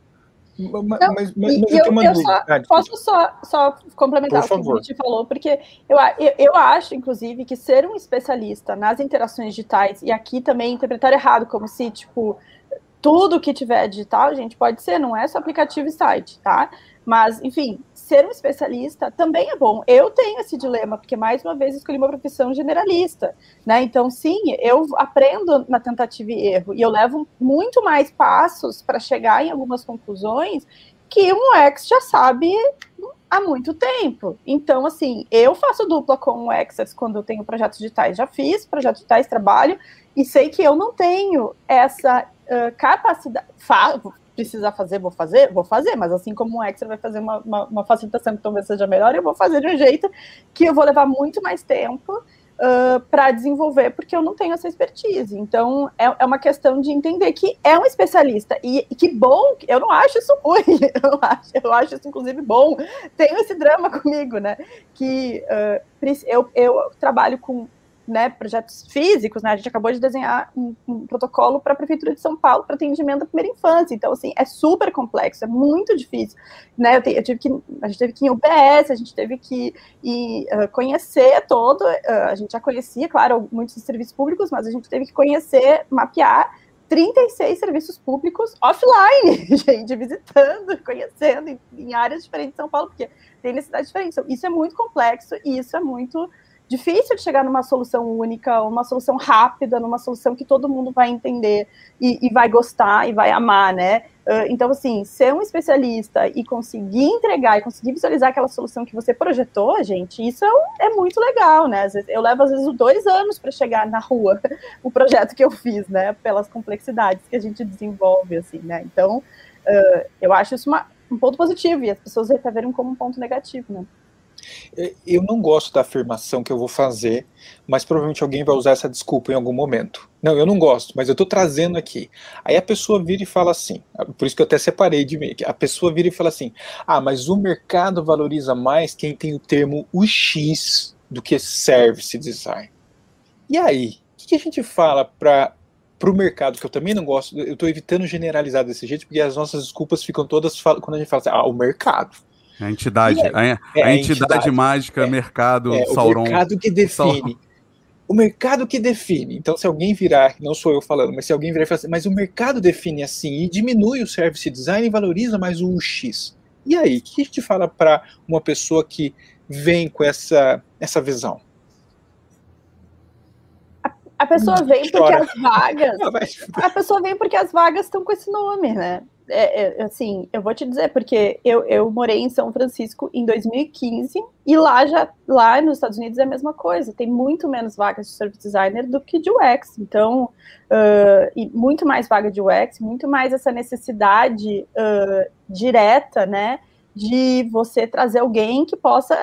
Mas, mas, mas eu, eu, eu só, ah, posso só, só complementar o que o Viti falou, porque eu, eu, eu, acho, inclusive, que ser um especialista nas interações digitais, e aqui também interpretar errado, como se, tipo, tudo que tiver digital, gente, pode ser, não é só aplicativo e site, tá? Mas, enfim, ser um especialista também é bom. Eu tenho esse dilema, porque mais uma vez escolhi uma profissão generalista, né? Então, sim, eu aprendo na tentativa e erro, e eu levo muito mais passos para chegar em algumas conclusões que um ex já sabe há muito tempo. Então, assim, eu faço dupla com o Access quando eu tenho projetos digitais. Já fiz projetos digitais, trabalho, e sei que eu não tenho essa uh, capacidade precisar fazer, vou fazer, vou fazer, mas assim como um Excel vai fazer uma, uma, uma, facilitação que talvez seja melhor, eu vou fazer de um jeito que eu vou levar muito mais tempo uh, para desenvolver, porque eu não tenho essa expertise. Então, é, é, uma questão de entender que é um especialista, e, e, que bom, eu não acho isso ruim, eu acho, eu acho isso, inclusive, bom. Tenho esse drama comigo, né, que uh, eu, eu trabalho com né, projetos físicos, né? A gente acabou de desenhar um, um protocolo para a Prefeitura de São Paulo para atendimento da primeira infância. Então, assim, é super complexo, é muito difícil. Né? Eu, te, eu tive que, a gente teve que ir em UBS, a gente teve que ir, uh, conhecer todo, uh, a gente já conhecia, claro, muitos serviços públicos, mas a gente teve que conhecer, mapear 36 serviços públicos offline, gente, visitando, conhecendo em, em áreas diferentes de São Paulo, porque tem necessidades diferentes. Então, isso é muito complexo e isso é muito difícil de chegar numa solução única, uma solução rápida, numa solução que todo mundo vai entender e, e vai gostar e vai amar, né? Uh, então, assim, ser um especialista e conseguir entregar e conseguir visualizar aquela solução que você projetou, gente, isso é, é muito legal, né? Vezes, eu levo, às vezes, dois anos para chegar na rua o projeto que eu fiz, né? Pelas complexidades que a gente desenvolve, assim, né? Então, uh, eu acho isso uma, um ponto positivo e as pessoas reverem como um ponto negativo, né?
Eu não gosto da afirmação que eu vou fazer, mas provavelmente alguém vai usar essa desculpa em algum momento. Não, eu não gosto, mas eu estou trazendo aqui. Aí a pessoa vira e fala assim, por isso que eu até separei de mim, a pessoa vira e fala assim, ah, mas o mercado valoriza mais quem tem o termo UX do que service design. E aí, o que a gente fala para para o mercado, que eu também não gosto, eu estou evitando generalizar desse jeito, porque as nossas desculpas ficam todas quando a gente fala assim, ah, o mercado.
A entidade, é, a, a, é, entidade, entidade, mágica, é, mercado,
é, Sauron. O mercado que define. Sauron. O mercado que define. Então, se alguém virar, não sou eu falando, mas se alguém virar e falar assim, mas o mercado define assim e diminui o service design e valoriza mais o UX. E aí, o que a gente fala para uma pessoa que vem com essa, essa visão?
A pessoa vem porque as vagas. A pessoa vem porque as vagas estão com esse nome, né? É, é, assim, eu vou te dizer, porque eu, eu morei em São Francisco em 2015 e lá já lá nos Estados Unidos é a mesma coisa, tem muito menos vagas de service designer do que de UX, então uh, e muito mais vaga de UX, muito mais essa necessidade uh, direta, né, de você trazer alguém que possa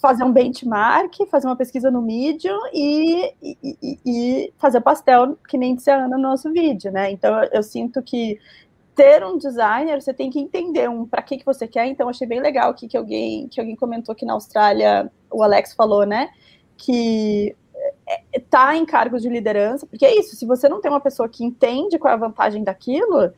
fazer um benchmark, fazer uma pesquisa no Medium e, e, e fazer pastel, que nem disse a Ana no nosso vídeo, né? Então eu, eu sinto que ter um designer, você tem que entender um para que, que você quer. Então, achei bem legal aqui que alguém, que alguém comentou que na Austrália, o Alex falou, né? Que é, tá em cargos de liderança, porque é isso, se você não tem uma pessoa que entende qual é a vantagem daquilo,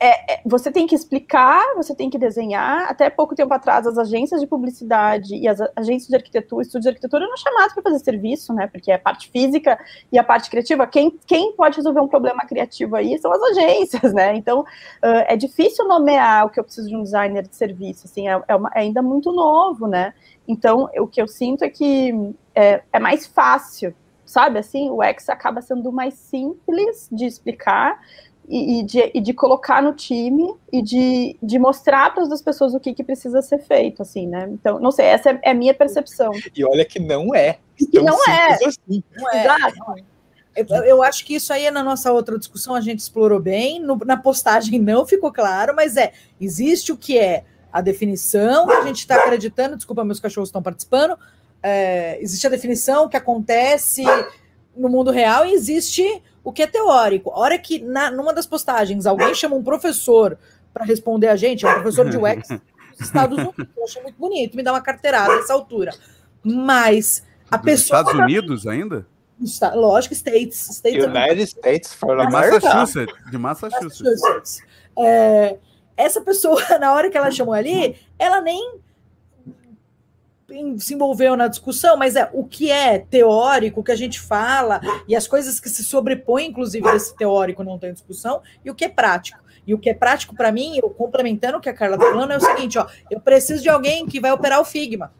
é, é, você tem que explicar, você tem que desenhar. Até pouco tempo atrás, as agências de publicidade e as agências de arquitetura, estúdios de arquitetura, eram chamadas para fazer serviço, né? Porque é a parte física e a parte criativa. Quem, quem pode resolver um problema criativo aí são as agências, né? Então, uh, é difícil nomear o que eu preciso de um designer de serviço, assim, é, é, uma, é ainda muito novo, né? Então, o que eu sinto é que é, é mais fácil, sabe? Assim, o X acaba sendo mais simples de explicar e, de, e de colocar no time e de, de mostrar para as pessoas o que, que precisa ser feito, assim, né? Então, não sei, essa é, é a minha percepção.
E olha que não é.
Que não é. Assim. Não é.
Exato. Eu, eu, acho que isso aí na nossa outra discussão a gente explorou bem, no, na postagem não ficou claro, mas é, existe o que é a definição que a gente está acreditando, desculpa, meus cachorros estão participando, é, existe a definição que acontece no mundo real e existe o que é teórico. A hora que, na, numa das postagens, alguém chama um professor para responder a gente, é um professor de UX dos Estados Unidos, eu achei muito bonito, me dá uma carteirada nessa altura. Mas a
dos
pessoa.
Estados Unidos ainda?
Lógico, States. States
United States for
de Massachusetts. De Massachusetts. Massachusetts.
É, essa pessoa, na hora que ela chamou ali, ela nem se envolveu na discussão, mas é o que é teórico, o que a gente fala, e as coisas que se sobrepõem, inclusive, desse teórico não tem discussão, e o que é prático. E o que é prático para mim, eu complementando o que a Carla está falando, é o seguinte: ó, eu preciso de alguém que vai operar o Figma.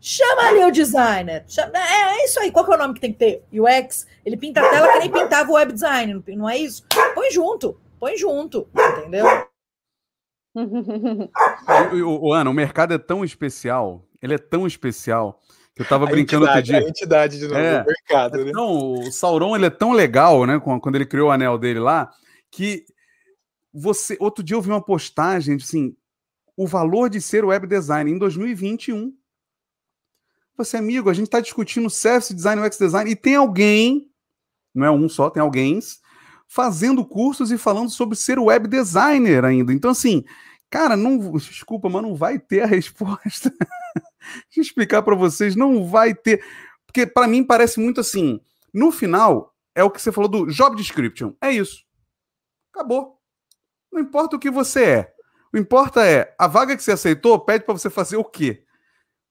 Chama ali o designer. Chama, é, é, isso aí. Qual que é o nome que tem que ter? UX. Ele pinta a tela que nem pintava o web design, não é isso? Põe junto, põe junto, entendeu?
o, o, Ana, o mercado é tão especial ele é tão especial que eu tava a brincando
outro
dia.
A entidade de novo é, mercado, né?
Então, o Sauron ele é tão legal, né? Quando ele criou o anel dele lá, que você. Outro dia eu vi uma postagem assim: o valor de ser web design em 2021. Você, amigo, a gente está discutindo service design, UX design, e tem alguém, não é um só, tem alguém fazendo cursos e falando sobre ser web designer ainda. Então, assim, cara, não, desculpa, mas não vai ter a resposta. Deixa eu explicar para vocês, não vai ter. Porque para mim parece muito assim. No final, é o que você falou do job description. É isso. Acabou. Não importa o que você é. O importa é a vaga que você aceitou pede para você fazer o quê?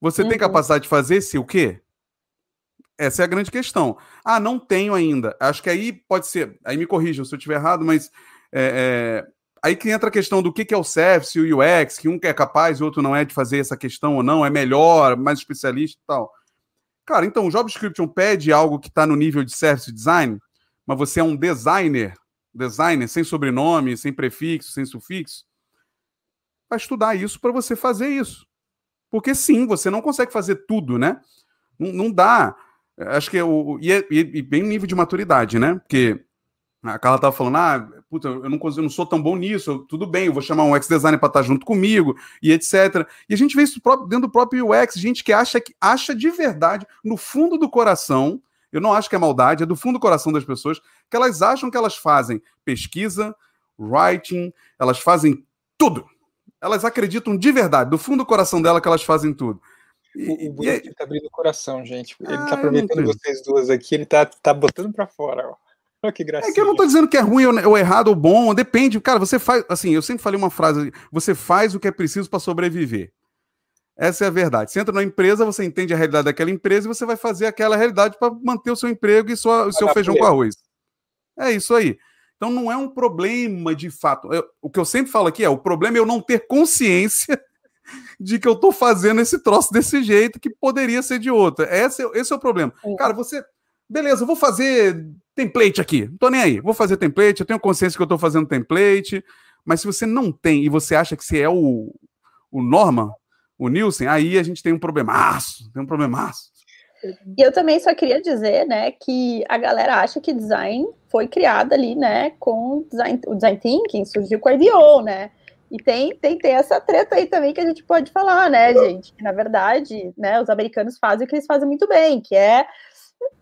Você uhum. tem capacidade de fazer esse o quê? Essa é a grande questão. Ah, não tenho ainda. Acho que aí pode ser. Aí me corrijam se eu estiver errado, mas é, é, Aí que entra a questão do que, é o service e o UX, que um é capaz e outro não é de fazer essa questão ou não, é melhor, mais especialista e tal. Cara, então o Job Description pede algo que está no nível de service design, mas você é um designer, designer sem sobrenome, sem prefixo, sem sufixo, vai estudar isso para você fazer isso. Porque sim, você não consegue fazer tudo, né? Não, não dá. Acho que é o. E, é, e bem nível de maturidade, né? Porque a Carla tava falando, ah, puta, eu não, eu não sou tão bom nisso, tudo bem, eu vou chamar um ex-designer para estar junto comigo, e etc. E a gente vê isso dentro do próprio UX, gente que acha, que acha de verdade, no fundo do coração, eu não acho que é maldade, é do fundo do coração das pessoas, que elas acham que elas fazem pesquisa, writing, elas fazem tudo. Elas acreditam de verdade, do fundo do coração dela, que elas fazem tudo.
E, o e, tá abrindo o coração, gente. Ele ah, tá aproveitando vocês duas aqui, ele tá, tá botando para fora, ó. que
É que eu não tô dizendo que é ruim ou, errado ou bom, depende. Cara, você faz. Assim, eu sempre falei uma frase: você faz o que é preciso para sobreviver. Essa é a verdade. Você entra na empresa, você entende a realidade daquela empresa e você vai fazer aquela realidade para manter o seu emprego e sua, o seu feijão com arroz. É isso aí. Então não é um problema de fato. Eu, o que eu sempre falo aqui é: o problema é eu não ter consciência de que eu tô fazendo esse troço desse jeito que poderia ser de outro. Esse, esse é o problema. É. Cara, você. Beleza, eu vou fazer template aqui. Não tô nem aí. Vou fazer template, eu tenho consciência que eu tô fazendo template, Mas se você não tem e você acha que você é o, o Norman, o Nielsen, aí a gente tem um problemaço, tem um problemaço.
E eu também só queria dizer, né, que a galera acha que design foi criado ali, né, com design, o design thinking, surgiu com a IDEO, né? E tem, tem, tem essa treta aí também que a gente pode falar, né, gente? Que, na verdade, né, os americanos fazem o que eles fazem muito bem, que é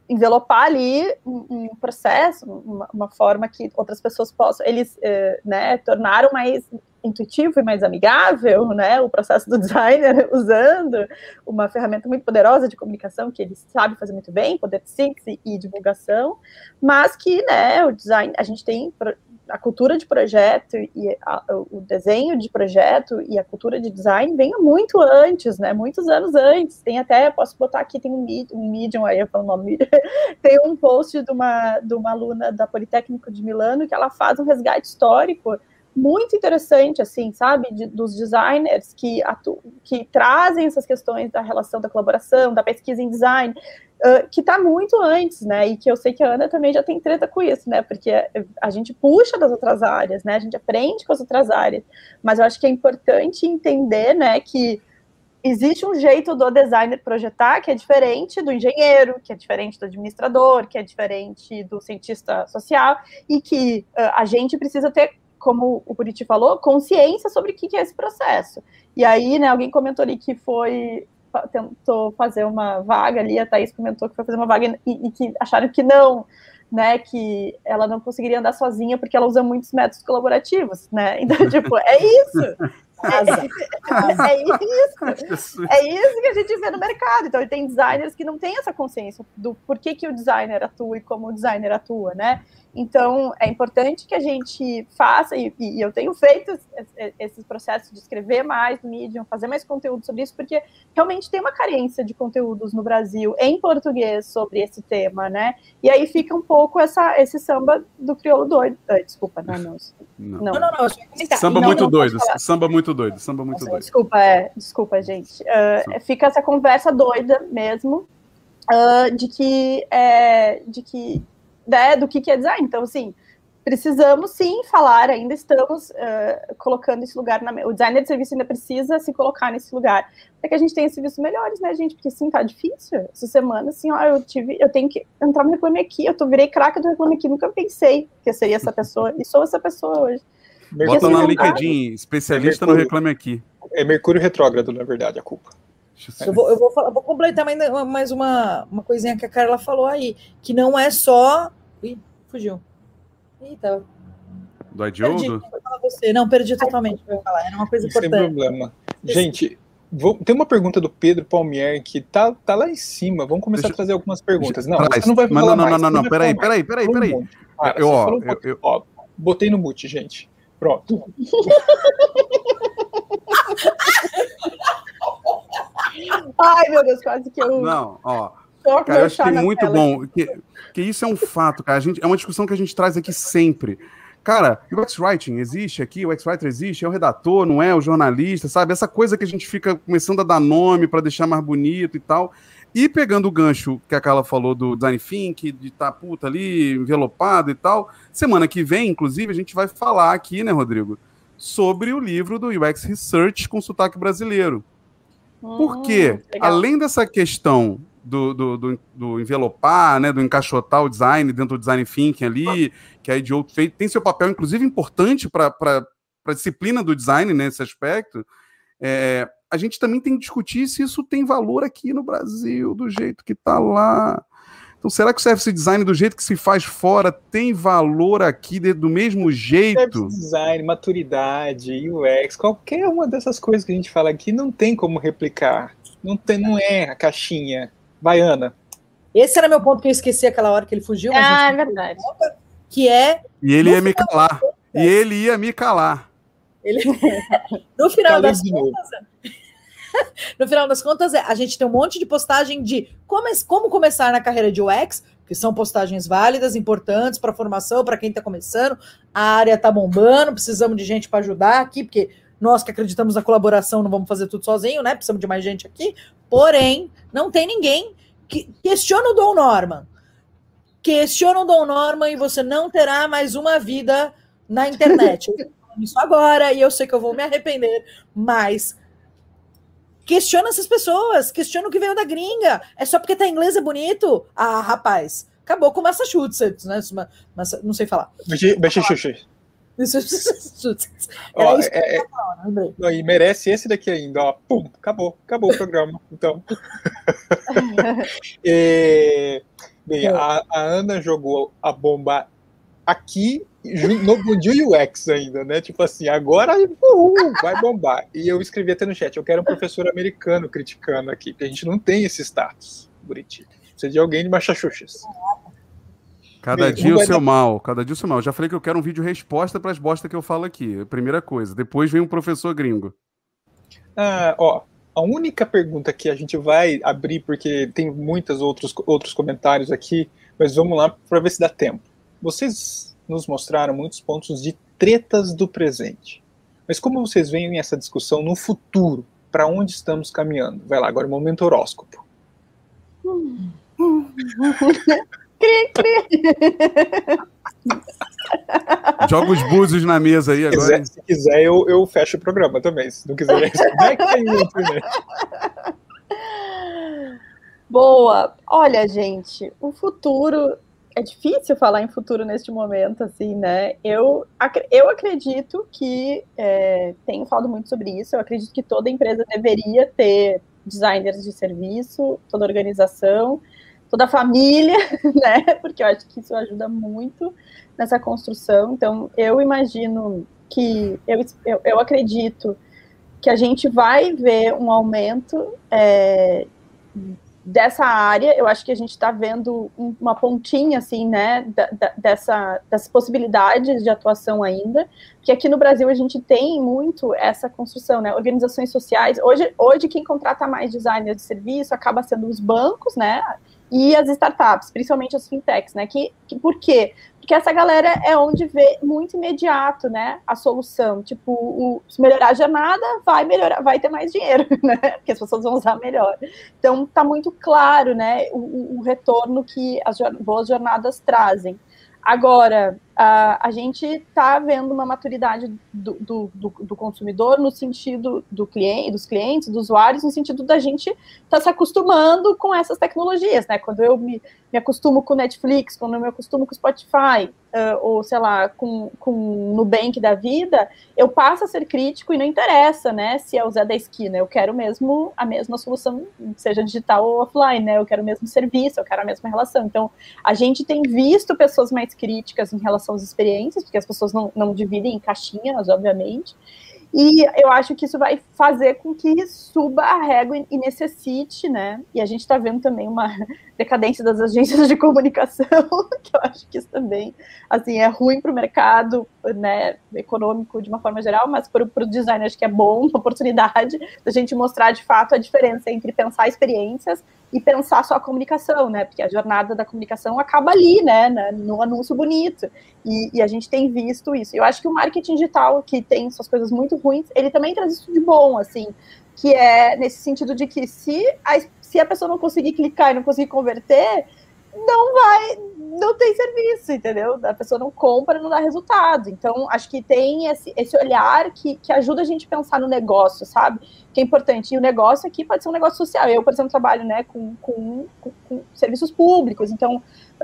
envelopar ali um, um processo, uma, uma, forma que outras pessoas possam, eles, eh, né, tornaram mais intuitivo e mais amigável, né, o processo do designer usando uma ferramenta muito poderosa de comunicação que ele sabe fazer muito bem, poder de síntese e divulgação, mas que, né, o design, a gente tem a cultura de projeto e a, o desenho de projeto e a cultura de design vem muito antes, né? Muitos anos antes. Tem até, posso botar aqui, tem um, um Medium, aí eu falo o nome, tem um post de uma, de uma aluna da Politécnico de Milano que ela faz um resgate histórico muito interessante, assim, sabe, de, dos designers que, atu, que trazem essas questões da relação da colaboração, da pesquisa em design, uh, que está muito antes, né, e que eu sei que a Ana também já tem treta com isso, né, porque a gente puxa das outras áreas, né, a gente aprende com as outras áreas, mas eu acho que é importante entender, né, que existe um jeito do designer projetar que é diferente do engenheiro, que é diferente do administrador, que é diferente do cientista social, e que uh, a gente precisa ter como o Buriti falou, consciência sobre o que é esse processo. E aí, né, alguém comentou ali que foi tentou fazer uma vaga ali, a Thaís comentou que foi fazer uma vaga e, e que acharam que não, né, que ela não conseguiria andar sozinha porque ela usa muitos métodos colaborativos, né? Então, tipo, é isso. É, é, isso. É isso que a gente vê no mercado. Então, tem designers que não têm essa consciência do porquê que o designer atua e como o designer atua, né? Então, é importante que a gente faça, e, e, eu tenho feito esses processos de escrever mais no Medium, fazer mais conteúdo sobre isso, porque realmente tem uma carência de conteúdos no Brasil, em português, sobre esse tema, né? E aí fica um pouco essa, esse samba do crioulo doido. Ah, desculpa, não, não.
Não, não, não. não samba não, muito não, doido, samba muito doido, samba muito Nossa, doido.
Desculpa, é, desculpa, gente. Uh, fica essa conversa doida mesmo, uh, de que, é, de que né, do que, que é design. Então, assim, precisamos sim falar, ainda estamos uh, colocando esse lugar na. O designer de serviço ainda precisa se colocar nesse lugar para que a gente tenha serviços melhores, né, gente? Porque sim, tá difícil. Essa semana, assim, ó, eu tive, eu tenho que entrar no Reclame Aqui, eu tô, virei craque do Reclame Aqui, nunca pensei que eu seria essa pessoa, e sou essa pessoa hoje.
Bota assim, no LinkedIn, especialista é no Reclame Aqui.
É Mercúrio retrógrado, na verdade, a culpa.
Eu vou, eu vou, falar, vou completar mais uma, uma coisinha que a Carla falou aí, que não é só Ih, fugiu. Eita.
Do Idiodo?
Você. Não, perdi totalmente para falar. Era uma coisa Sem importante.
Sem problema. Gente, vou, tem uma pergunta do Pedro Palmier que tá, tá lá em cima. Vamos começar Deixa... a fazer algumas perguntas. Não, você não vai falar
Não, não, não, não, não. Peraí, peraí, peraí, peraí.
eu, ó, um eu, eu... ó, botei no mute, gente. Pronto.
Ai, meu Deus, quase que eu.
Não, ó. Cara, eu acho que é muito tela. bom. Que, que isso é um fato, cara. A gente, é uma discussão que a gente traz aqui sempre. Cara, o X-Writing existe aqui, o X-Writer existe, é o redator, não é o jornalista, sabe? Essa coisa que a gente fica começando a dar nome para deixar mais bonito e tal. E pegando o gancho que a Carla falou do design think, de estar tá, puta ali, envelopado e tal. Semana que vem, inclusive, a gente vai falar aqui, né, Rodrigo, sobre o livro do UX Research com sotaque brasileiro. Porque, hum, além dessa questão do, do, do, do, envelopar, né, do encaixotar o design dentro do design thinking ali, que a IDEO tem seu papel, inclusive, importante para a disciplina do design nesse aspecto, é, a gente também tem que discutir se isso tem valor aqui no Brasil, do jeito que está lá. Então, será que o service design, do jeito que se faz fora, tem valor aqui de, do mesmo jeito? Service
design, maturidade, UX, qualquer uma dessas coisas que a gente fala aqui não tem como replicar. Não, tem, não é a caixinha. Baiana.
Esse era meu ponto que eu esqueci aquela hora que ele fugiu.
ah, é verdade.
Conta, que é.
E ele ia me calar. E ele ia me calar.
Ele... no final das contas. no final das contas, é, a gente tem um monte de postagem de como, como começar na carreira de UX, que são postagens válidas, importantes para formação, para quem está começando. A área está bombando, precisamos de gente para ajudar aqui, porque nós que acreditamos na colaboração não vamos fazer tudo sozinho, né? Precisamos de mais gente aqui. Porém, não tem ninguém que questiona o Dom Norman. Questiona o Dom Norman e você não terá mais uma vida na internet. isso agora e eu sei que eu vou me arrepender, mas questiona essas pessoas, questiona o que veio da gringa. É só porque tá em inglês é bonito? Ah, rapaz, acabou com Massachusetts, né? Mas, não sei falar.
Massachusetts. Ó, é, é, não, e merece esse daqui ainda, ó. Pum, acabou, acabou o programa. Então. é, bem, a, a, Ana jogou a bomba aqui no Bom UX ainda, né? Tipo assim, agora uhul, vai bombar. E eu escrevi até no chat, eu quero um professor americano criticando aqui, porque a gente não tem esse status, Buriti. Precisa de alguém de Massachusetts.
Cada dia o seu mal, cada dia o seu mal. Já falei que eu quero um vídeo resposta para as bostas que eu falo aqui. Primeira coisa. Depois vem um professor gringo.
Ah, ó, a única pergunta que a gente vai abrir, porque tem muitos outros, outros comentários aqui, mas vamos lá para ver se dá tempo. Vocês nos mostraram muitos pontos de tretas do presente. Mas como vocês veem essa discussão no futuro? Para onde estamos caminhando? Vai lá, agora momento horóscopo.
Cri, cri.
Joga os búzios na mesa aí agora.
Se quiser, se quiser eu, eu fecho o programa também. Se não quiser, vai que tem outro, né?
Boa. Olha, gente, o futuro é difícil falar em futuro neste momento, assim, né? Eu, eu acredito que é, tenho falado muito sobre isso. Eu acredito que toda empresa deveria ter designers de serviço, toda organização toda família, né? Porque eu acho que isso ajuda muito nessa construção. Então, eu imagino que eu, eu, eu acredito que a gente vai ver um aumento é, dessa área. Eu acho que a gente está vendo uma pontinha, assim, né, da, da, dessa, das possibilidades de atuação ainda. Que aqui no Brasil a gente tem muito essa construção, né? Organizações sociais. Hoje, hoje quem contrata mais designers de serviço acaba sendo os bancos, né? e as startups, principalmente as fintechs, né? Que, que, por quê? Porque essa galera é onde vê muito imediato, né? A solução. Tipo, o, se melhorar a jornada, vai melhorar, vai ter mais dinheiro, né? Porque as pessoas vão usar melhor. Então, tá muito claro, né? O, o retorno que as boas jornadas trazem. Agora, a, a gente está vendo uma maturidade do, do, do, do, consumidor no sentido do cliente, dos clientes, dos usuários, no sentido da gente estar tá se acostumando com essas tecnologias, né? Quando eu me, me acostumo com Netflix, quando eu me acostumo com Spotify, uh, ou sei lá, com, com Nubank da vida, eu passo a ser crítico e não interessa, né? Se é o Zé da esquina, eu quero mesmo a mesma solução, seja digital ou offline, né? Eu quero o mesmo serviço, eu quero a mesma relação. Então, a gente tem visto pessoas mais críticas em relação às experiências, porque as pessoas não, não dividem em caixinhas, obviamente. E eu acho que isso vai fazer com que suba a régua e necessite, né? E a gente está vendo também uma decadência das agências de comunicação, que eu acho que isso também, assim, é ruim para o mercado, né, econômico de uma forma geral, mas para o design acho que é bom, uma oportunidade da gente mostrar de fato a diferença entre pensar experiências e pensar só a comunicação, né? Porque a jornada da comunicação acaba ali, né? No anúncio bonito. E, e, a gente tem visto isso. Eu acho que o marketing digital, que tem suas coisas muito ruins, ele também traz isso de bom, assim, que é nesse sentido de que se a, se a pessoa não conseguir clicar e não conseguir converter, não vai, não tem serviço, entendeu? A pessoa não compra, não dá resultado. Então, acho que tem esse, esse olhar que, que ajuda a gente a pensar no negócio, sabe? Que é importante. E o negócio aqui pode ser um negócio social. Eu, por exemplo, trabalho né, com, com, com, com serviços públicos, então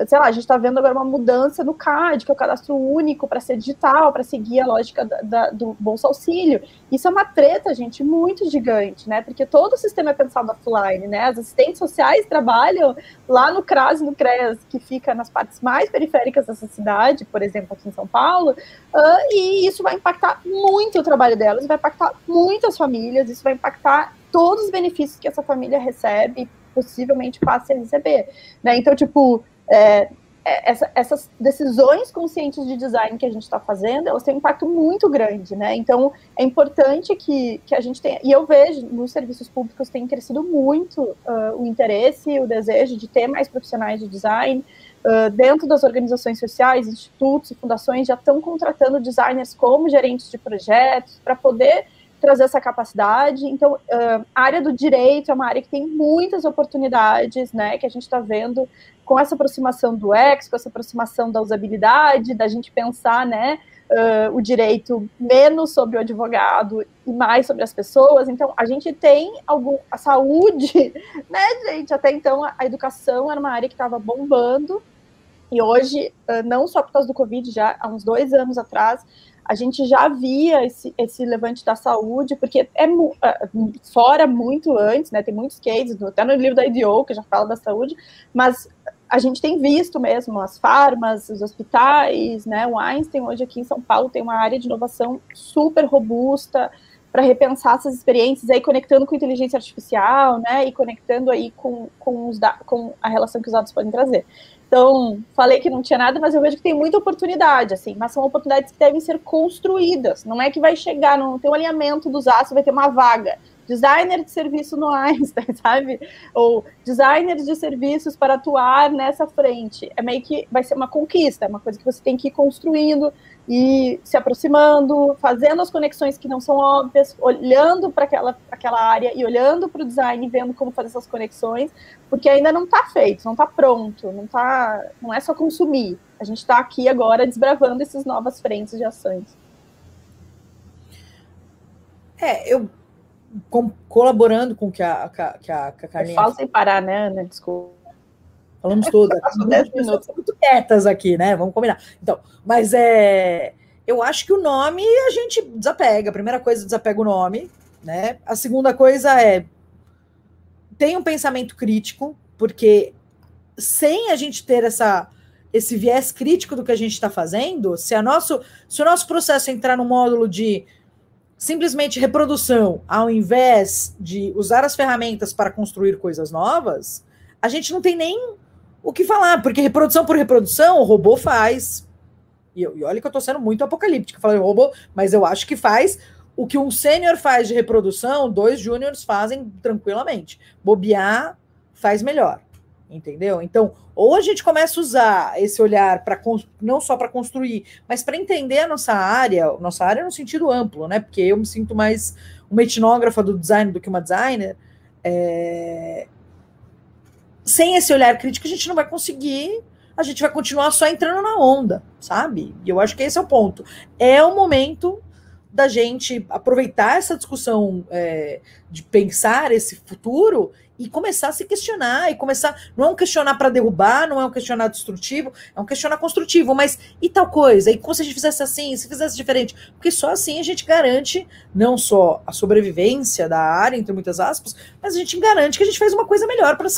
sei lá, a gente está vendo agora uma mudança no CAD, que é o cadastro único para ser digital, para seguir a lógica da, da, do Bolsa Auxílio. Isso é uma treta, gente, muito gigante, né? Porque todo o sistema é pensado offline, né? As assistentes sociais trabalham lá no CRAS no CREAS, que fica nas partes mais periféricas dessa cidade, por exemplo, aqui em São Paulo, uh, e isso vai impactar muito o trabalho delas, vai impactar muitas famílias, isso vai impactar todos os benefícios que essa família recebe, possivelmente passe a receber, né? Então, tipo, é, essa, essas decisões conscientes de design que a gente está fazendo, elas têm um impacto muito grande, né? Então, é importante que, que a gente tenha. E eu vejo nos serviços públicos tem crescido muito uh, o interesse, o desejo de ter mais profissionais de design. Uh, dentro das organizações sociais, institutos e fundações já estão contratando designers como gerentes de projetos para poder trazer essa capacidade. Então, uh, a área do direito é uma área que tem muitas oportunidades, né? Que a gente está vendo com essa aproximação do X, com essa aproximação da usabilidade, da gente pensar, né? uh, o direito menos sobre o advogado e mais sobre as pessoas. Então, a gente tem algum, a saúde, né, gente? Até então, a, a educação era uma área que estava bombando, e hoje, uh, não só por causa do Covid, já há uns dois anos atrás, a gente já via esse, esse levante da saúde, porque é uh, fora muito antes, né? Tem muitos cases, até no livro da IDO, que já fala da saúde, mas a gente tem visto mesmo as farmas, os hospitais, né? O Einstein hoje aqui em São Paulo tem uma área de inovação super robusta para repensar essas experiências aí conectando com inteligência artificial, né? E conectando aí com, com, os com a relação que os dados podem trazer. Então, falei que não tinha nada, mas eu vejo que tem muita oportunidade, assim, mas são oportunidades que devem ser construídas. Não é que vai chegar, não tem um alinhamento dos aços, vai ter uma vaga designer de serviço no Einstein, sabe? Ou designer de serviços para atuar nessa frente. É meio que vai ser uma conquista, é uma coisa que você tem que ir construindo e se aproximando, fazendo as conexões que não são óbvias, olhando para aquela, aquela área e olhando para o design, vendo como fazer essas conexões, porque ainda não está feito, não está pronto, não tá, não é só consumir. A gente está aqui agora desbravando essas novas frentes de ações.
É, eu com, colaborando com a, que a, que a, que a Carlinha.
Fala sem parar, né, Ana? Desculpa.
Falamos todas. minutos. muito quietas aqui, né? Vamos combinar. Então, mas é. Eu acho que o nome a gente desapega. A primeira coisa, desapega o nome, né? A segunda coisa é. Tem um pensamento crítico, porque sem a gente ter essa, esse viés crítico do que a gente está fazendo, se, a nosso, se o nosso processo entrar no módulo de simplesmente reprodução, ao invés de usar as ferramentas para construir coisas novas, a gente não tem nem o que falar, porque reprodução por reprodução, o robô faz. E, eu, e olha que eu estou sendo muito apocalíptica, falando robô, mas eu acho que faz o que um sênior faz de reprodução, dois júniores fazem tranquilamente. Bobear faz melhor entendeu? Então, ou a gente começa a usar esse olhar para não só para construir, mas para entender a nossa área, nossa área no sentido amplo, né? Porque eu me sinto mais uma etnógrafa do design do que uma designer. É... Sem esse olhar crítico, a gente não vai conseguir, a gente vai continuar só entrando na onda, sabe? E eu acho que esse é o ponto. É o momento da gente aproveitar essa discussão é, de pensar esse futuro e começar a se questionar e começar. Não é um questionar para derrubar, não é um questionar destrutivo, é um questionar construtivo. Mas e tal coisa? E como se a gente fizesse assim, se fizesse diferente? Porque só assim a gente garante não só a sobrevivência da área, entre muitas aspas, mas a gente garante que a gente fez uma coisa melhor para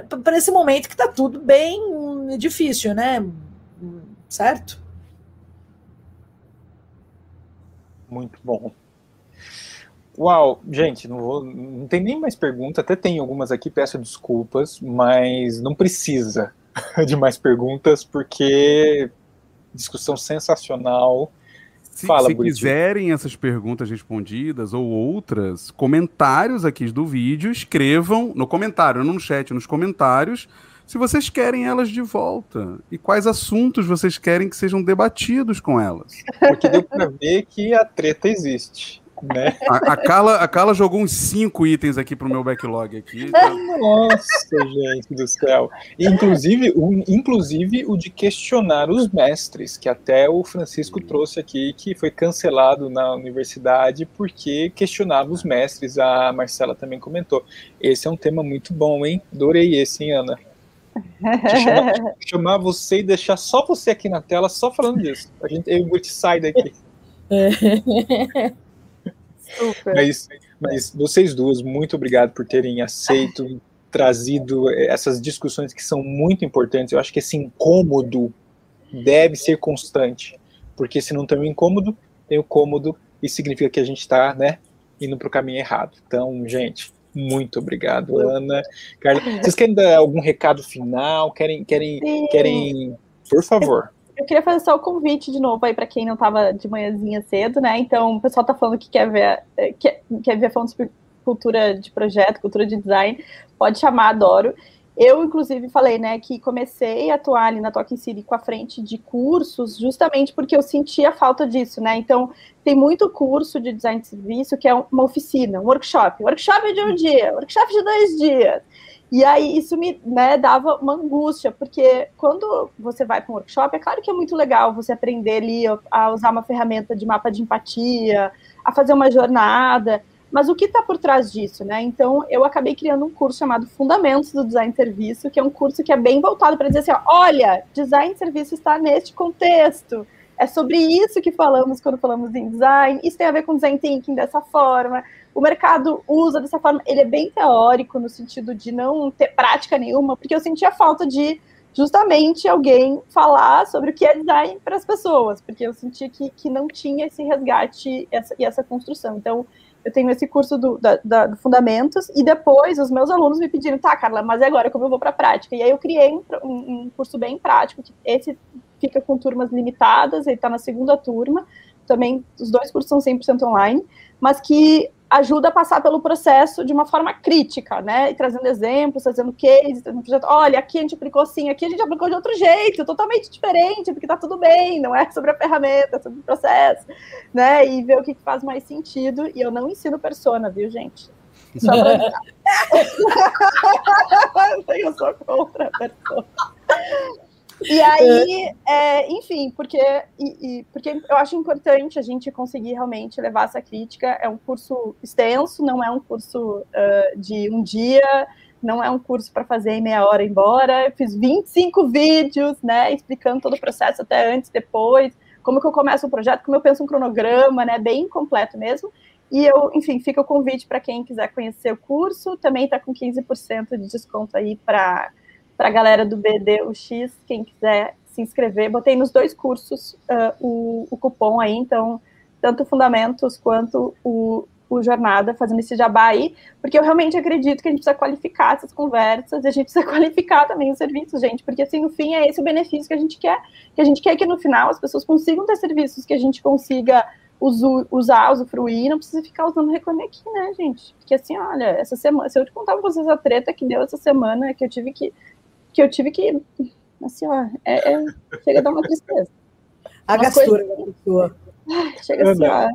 para esse momento que está tudo bem difícil, né? Certo?
Muito bom. Uau, gente, não, vou, não tem nem mais perguntas, até tem algumas aqui, peço desculpas, mas não precisa de mais perguntas, porque discussão sensacional.
Se, Fala, se quiserem essas perguntas respondidas ou outras, comentários aqui do vídeo, escrevam no comentário, no chat, nos comentários, se vocês querem elas de volta e quais assuntos vocês querem que sejam debatidos com elas.
Porque deu para ver que a treta existe. Né?
A, a, Carla, a Carla jogou uns cinco itens aqui pro meu backlog aqui.
Tá? Nossa, gente do céu. Inclusive o, inclusive o de questionar os mestres, que até o Francisco trouxe aqui, que foi cancelado na universidade porque questionava os mestres. A Marcela também comentou. Esse é um tema muito bom, hein? Adorei esse, hein, Ana? chamar, chamar, você e deixar só você aqui na tela, só falando disso. A gente, eu vou te sair daqui. Mas, mas vocês duas, muito obrigado por terem aceito, trazido essas discussões que são muito importantes. Eu acho que esse incômodo deve ser constante, porque se não tem o incômodo, tem o cômodo e significa que a gente está né, indo para o caminho errado. Então, gente, muito obrigado, Ana. Carla, vocês querem dar algum recado final? Querem, querem, querem, por favor.
Eu queria fazer só o convite de novo aí para quem não estava de manhãzinha cedo, né? Então, o pessoal está falando que quer ver, eh, quer, quer ver falando sobre cultura de projeto, cultura de design, pode chamar, adoro. Eu, inclusive, falei, né, que comecei a atuar ali na Talking City com a frente de cursos, justamente porque eu sentia falta disso, né? Então, tem muito curso de design de serviço que é uma oficina, um workshop. Workshop de um dia, workshop de dois dias. E aí isso me né, dava uma angústia, porque quando você vai para um workshop, é claro que é muito legal você aprender ali a usar uma ferramenta de mapa de empatia, a fazer uma jornada, mas o que está por trás disso, né? Então, eu acabei criando um curso chamado Fundamentos do Design Serviço, que é um curso que é bem voltado para dizer assim: olha, design serviço está neste contexto. É sobre isso que falamos quando falamos em design. Isso tem a ver com design thinking dessa forma o mercado usa dessa forma, ele é bem teórico, no sentido de não ter prática nenhuma, porque eu sentia falta de justamente alguém falar sobre o que é design para as pessoas, porque eu sentia que, que não tinha esse resgate essa, e essa construção. Então, eu tenho esse curso do, da, da, do Fundamentos, e depois os meus alunos me pediram, tá, Carla, mas agora como eu vou para a prática? E aí eu criei um, um, curso bem prático, que esse fica com turmas limitadas, ele está na segunda turma, também os dois cursos são 100% online, mas que ajuda a passar pelo processo de uma forma crítica, né? E trazendo exemplos, trazendo cases, trazendo projeto. Olha, aqui a gente aplicou assim, aqui a gente aplicou de outro jeito, totalmente diferente, porque tá tudo bem, não é sobre a ferramenta, é sobre o processo, né? E ver o que faz mais sentido. E eu não ensino persona, viu, gente? Só pra eu sou contra a persona. E aí, é, enfim, porque, e, e, porque eu acho importante a gente conseguir realmente levar essa crítica. É um curso extenso, não é um curso uh, de um dia, não é um curso para fazer em meia hora embora. Eu fiz 25 vídeos, né, explicando todo o processo até antes, depois, como que eu começo o projeto, como eu penso um cronograma, né, bem completo mesmo. E eu, enfim, fica o convite para quem quiser conhecer o curso. Também está com 15% de desconto aí para para a galera do BDUX, quem quiser se inscrever. Botei nos dois cursos uh, o, o, cupom aí, então, tanto Fundamentos quanto o, o Jornada, fazendo esse jabá aí, porque eu realmente acredito que a gente precisa qualificar essas conversas, e a gente precisa qualificar também os serviços, gente, porque assim, no fim, é esse o benefício que a gente quer, que a gente quer que no final as pessoas consigam ter serviços que a gente consiga usar, usufruir, não precisa ficar usando reclame aqui, né, gente? Porque assim, olha, essa semana, se eu te contar pra vocês a treta que deu essa semana, que eu tive que que eu tive que, assim, ó, é, é chega a dar uma tristeza.
A gastura da pessoa.
Chega assim, ó.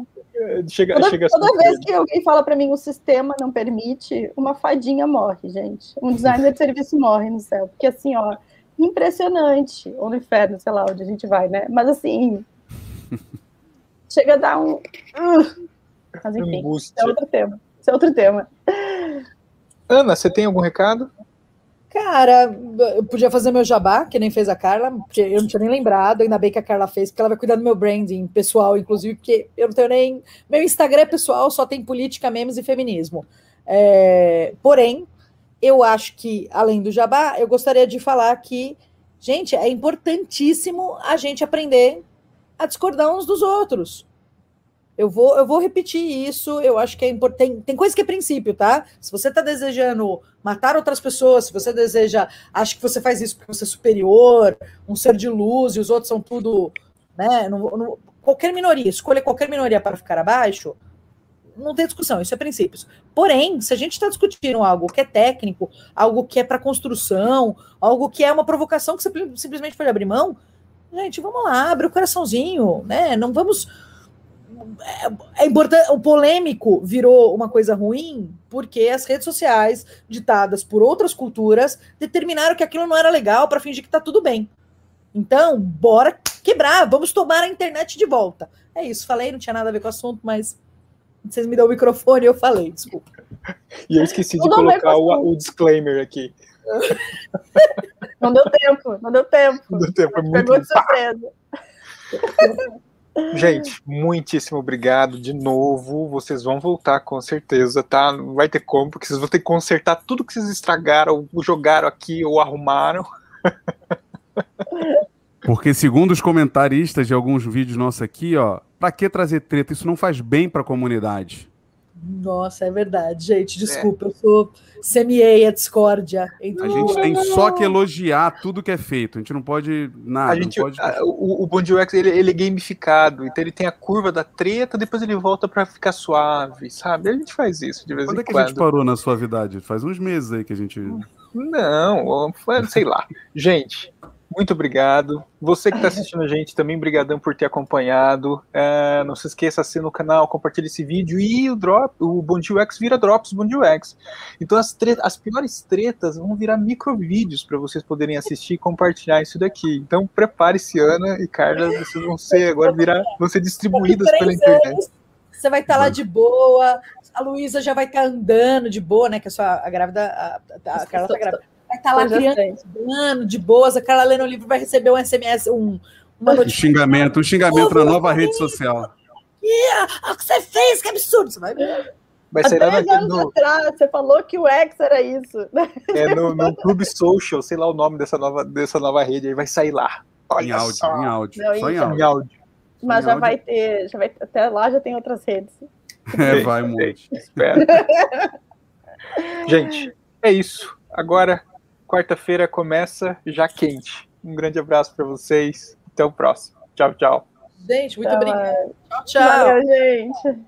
Chega, toda, chega toda vez que alguém fala para mim o sistema não permite, uma fadinha morre, gente. Um designer de serviço morre no céu. Porque assim, ó, impressionante. Ou no inferno, sei lá onde a gente vai, né? Mas assim, chega a dar um. Mas enfim, isso é outro tema. Isso é outro tema.
Ana, você tem algum recado?
Cara, eu podia fazer meu jabá, que nem fez a Carla, porque eu não tinha nem lembrado, ainda bem que a Carla fez, porque ela vai cuidar do meu branding pessoal, inclusive, porque eu não tenho nem. Meu Instagram é pessoal, só tem política, memes e feminismo. É... Porém, eu acho que, além do jabá, eu gostaria de falar que, gente, é importantíssimo a gente aprender a discordar uns dos outros. Eu vou, eu vou repetir isso, eu acho que é importante. Tem, tem coisa que é princípio, tá? Se você está desejando matar outras pessoas, se você deseja, acha que você faz isso porque você é superior, um ser de luz e os outros são tudo. Né, qualquer minoria, escolha qualquer minoria para ficar abaixo, não tem discussão, isso é princípios. Porém, se a gente está discutindo algo que é técnico, algo que é para construção, algo que é uma provocação que você simplesmente pode abrir mão, gente, vamos lá, abre o coraçãozinho, né? Não vamos é, é importante, o polêmico virou uma coisa ruim porque as redes sociais, ditadas por outras culturas, determinaram que aquilo não era legal para fingir que tá tudo bem. Então, bora quebrar, vamos tomar a internet de volta. É isso, falei, não tinha nada a ver com o assunto, mas vocês me dão o microfone e eu falei, desculpa.
E eu esqueci de colocar o, o, disclaimer aqui.
Não deu tempo, não deu tempo.
Não deu tempo, é muito, muito surpresa. Gente, muitíssimo obrigado de novo. Vocês vão voltar com certeza, tá? Não vai ter como, porque vocês vão ter que consertar tudo que vocês estragaram, ou jogaram aqui ou arrumaram.
Porque segundo os comentaristas de alguns vídeos nossos aqui, ó, pra que trazer treta? Isso não faz bem para a comunidade.
Nossa, é verdade, gente. Desculpa, é. eu sou semeei a discórdia.
A gente tem só que elogiar tudo que é feito. A gente não pode nada.
A gente,
pode...
a, o, o Bond UX ele, ele, é gamificado, então ele tem a curva da treta, depois ele volta para ficar suave, sabe? A gente faz isso de vez
quando
em
é quando. Quando é que a gente parou na suavidade? Faz uns meses aí que a gente.
Não, foi, sei lá. Gente, Muito obrigado. Você que está assistindo a gente também, brigadão por ter acompanhado. É, não se esqueça de no canal, compartilhe esse vídeo e o drop, o Bondil X vira drops Bondil X. Então as, as piores tretas vão virar microvídeos para vocês poderem assistir e compartilhar isso daqui. Então prepare-se, Ana e Carla, vocês vão ser agora virar, vão ser distribuídas pela internet.
Você vai estar tá lá de boa, a Luísa já vai estar tá andando de boa, né? Que a sua a grávida, a, a Carla tá grávida vai estar tá lá criando de boas, a Carla lendo o livro vai receber um SMS, um,
uma Um xingamento, um xingamento na nova rede social.
Yeah, o que você fez, que absurdo! Você vai
ver. Vai ser lá anos no... atrás, você falou que o X era isso.
É no, no Clube Social, sei lá o nome dessa nova, dessa nova rede, aí vai sair lá.
Olha em áudio, só. em áudio. Não, só em áudio.
áudio.
Mas já áudio. vai ter, já vai, até lá já tem outras redes.
É, vai muito.
Espero. Gente, é isso. Agora Quarta-feira começa já quente. Um grande abraço para vocês. Até o próximo. Tchau, tchau.
Gente, muito obrigada. Tchau, tchau.
Valeu, gente.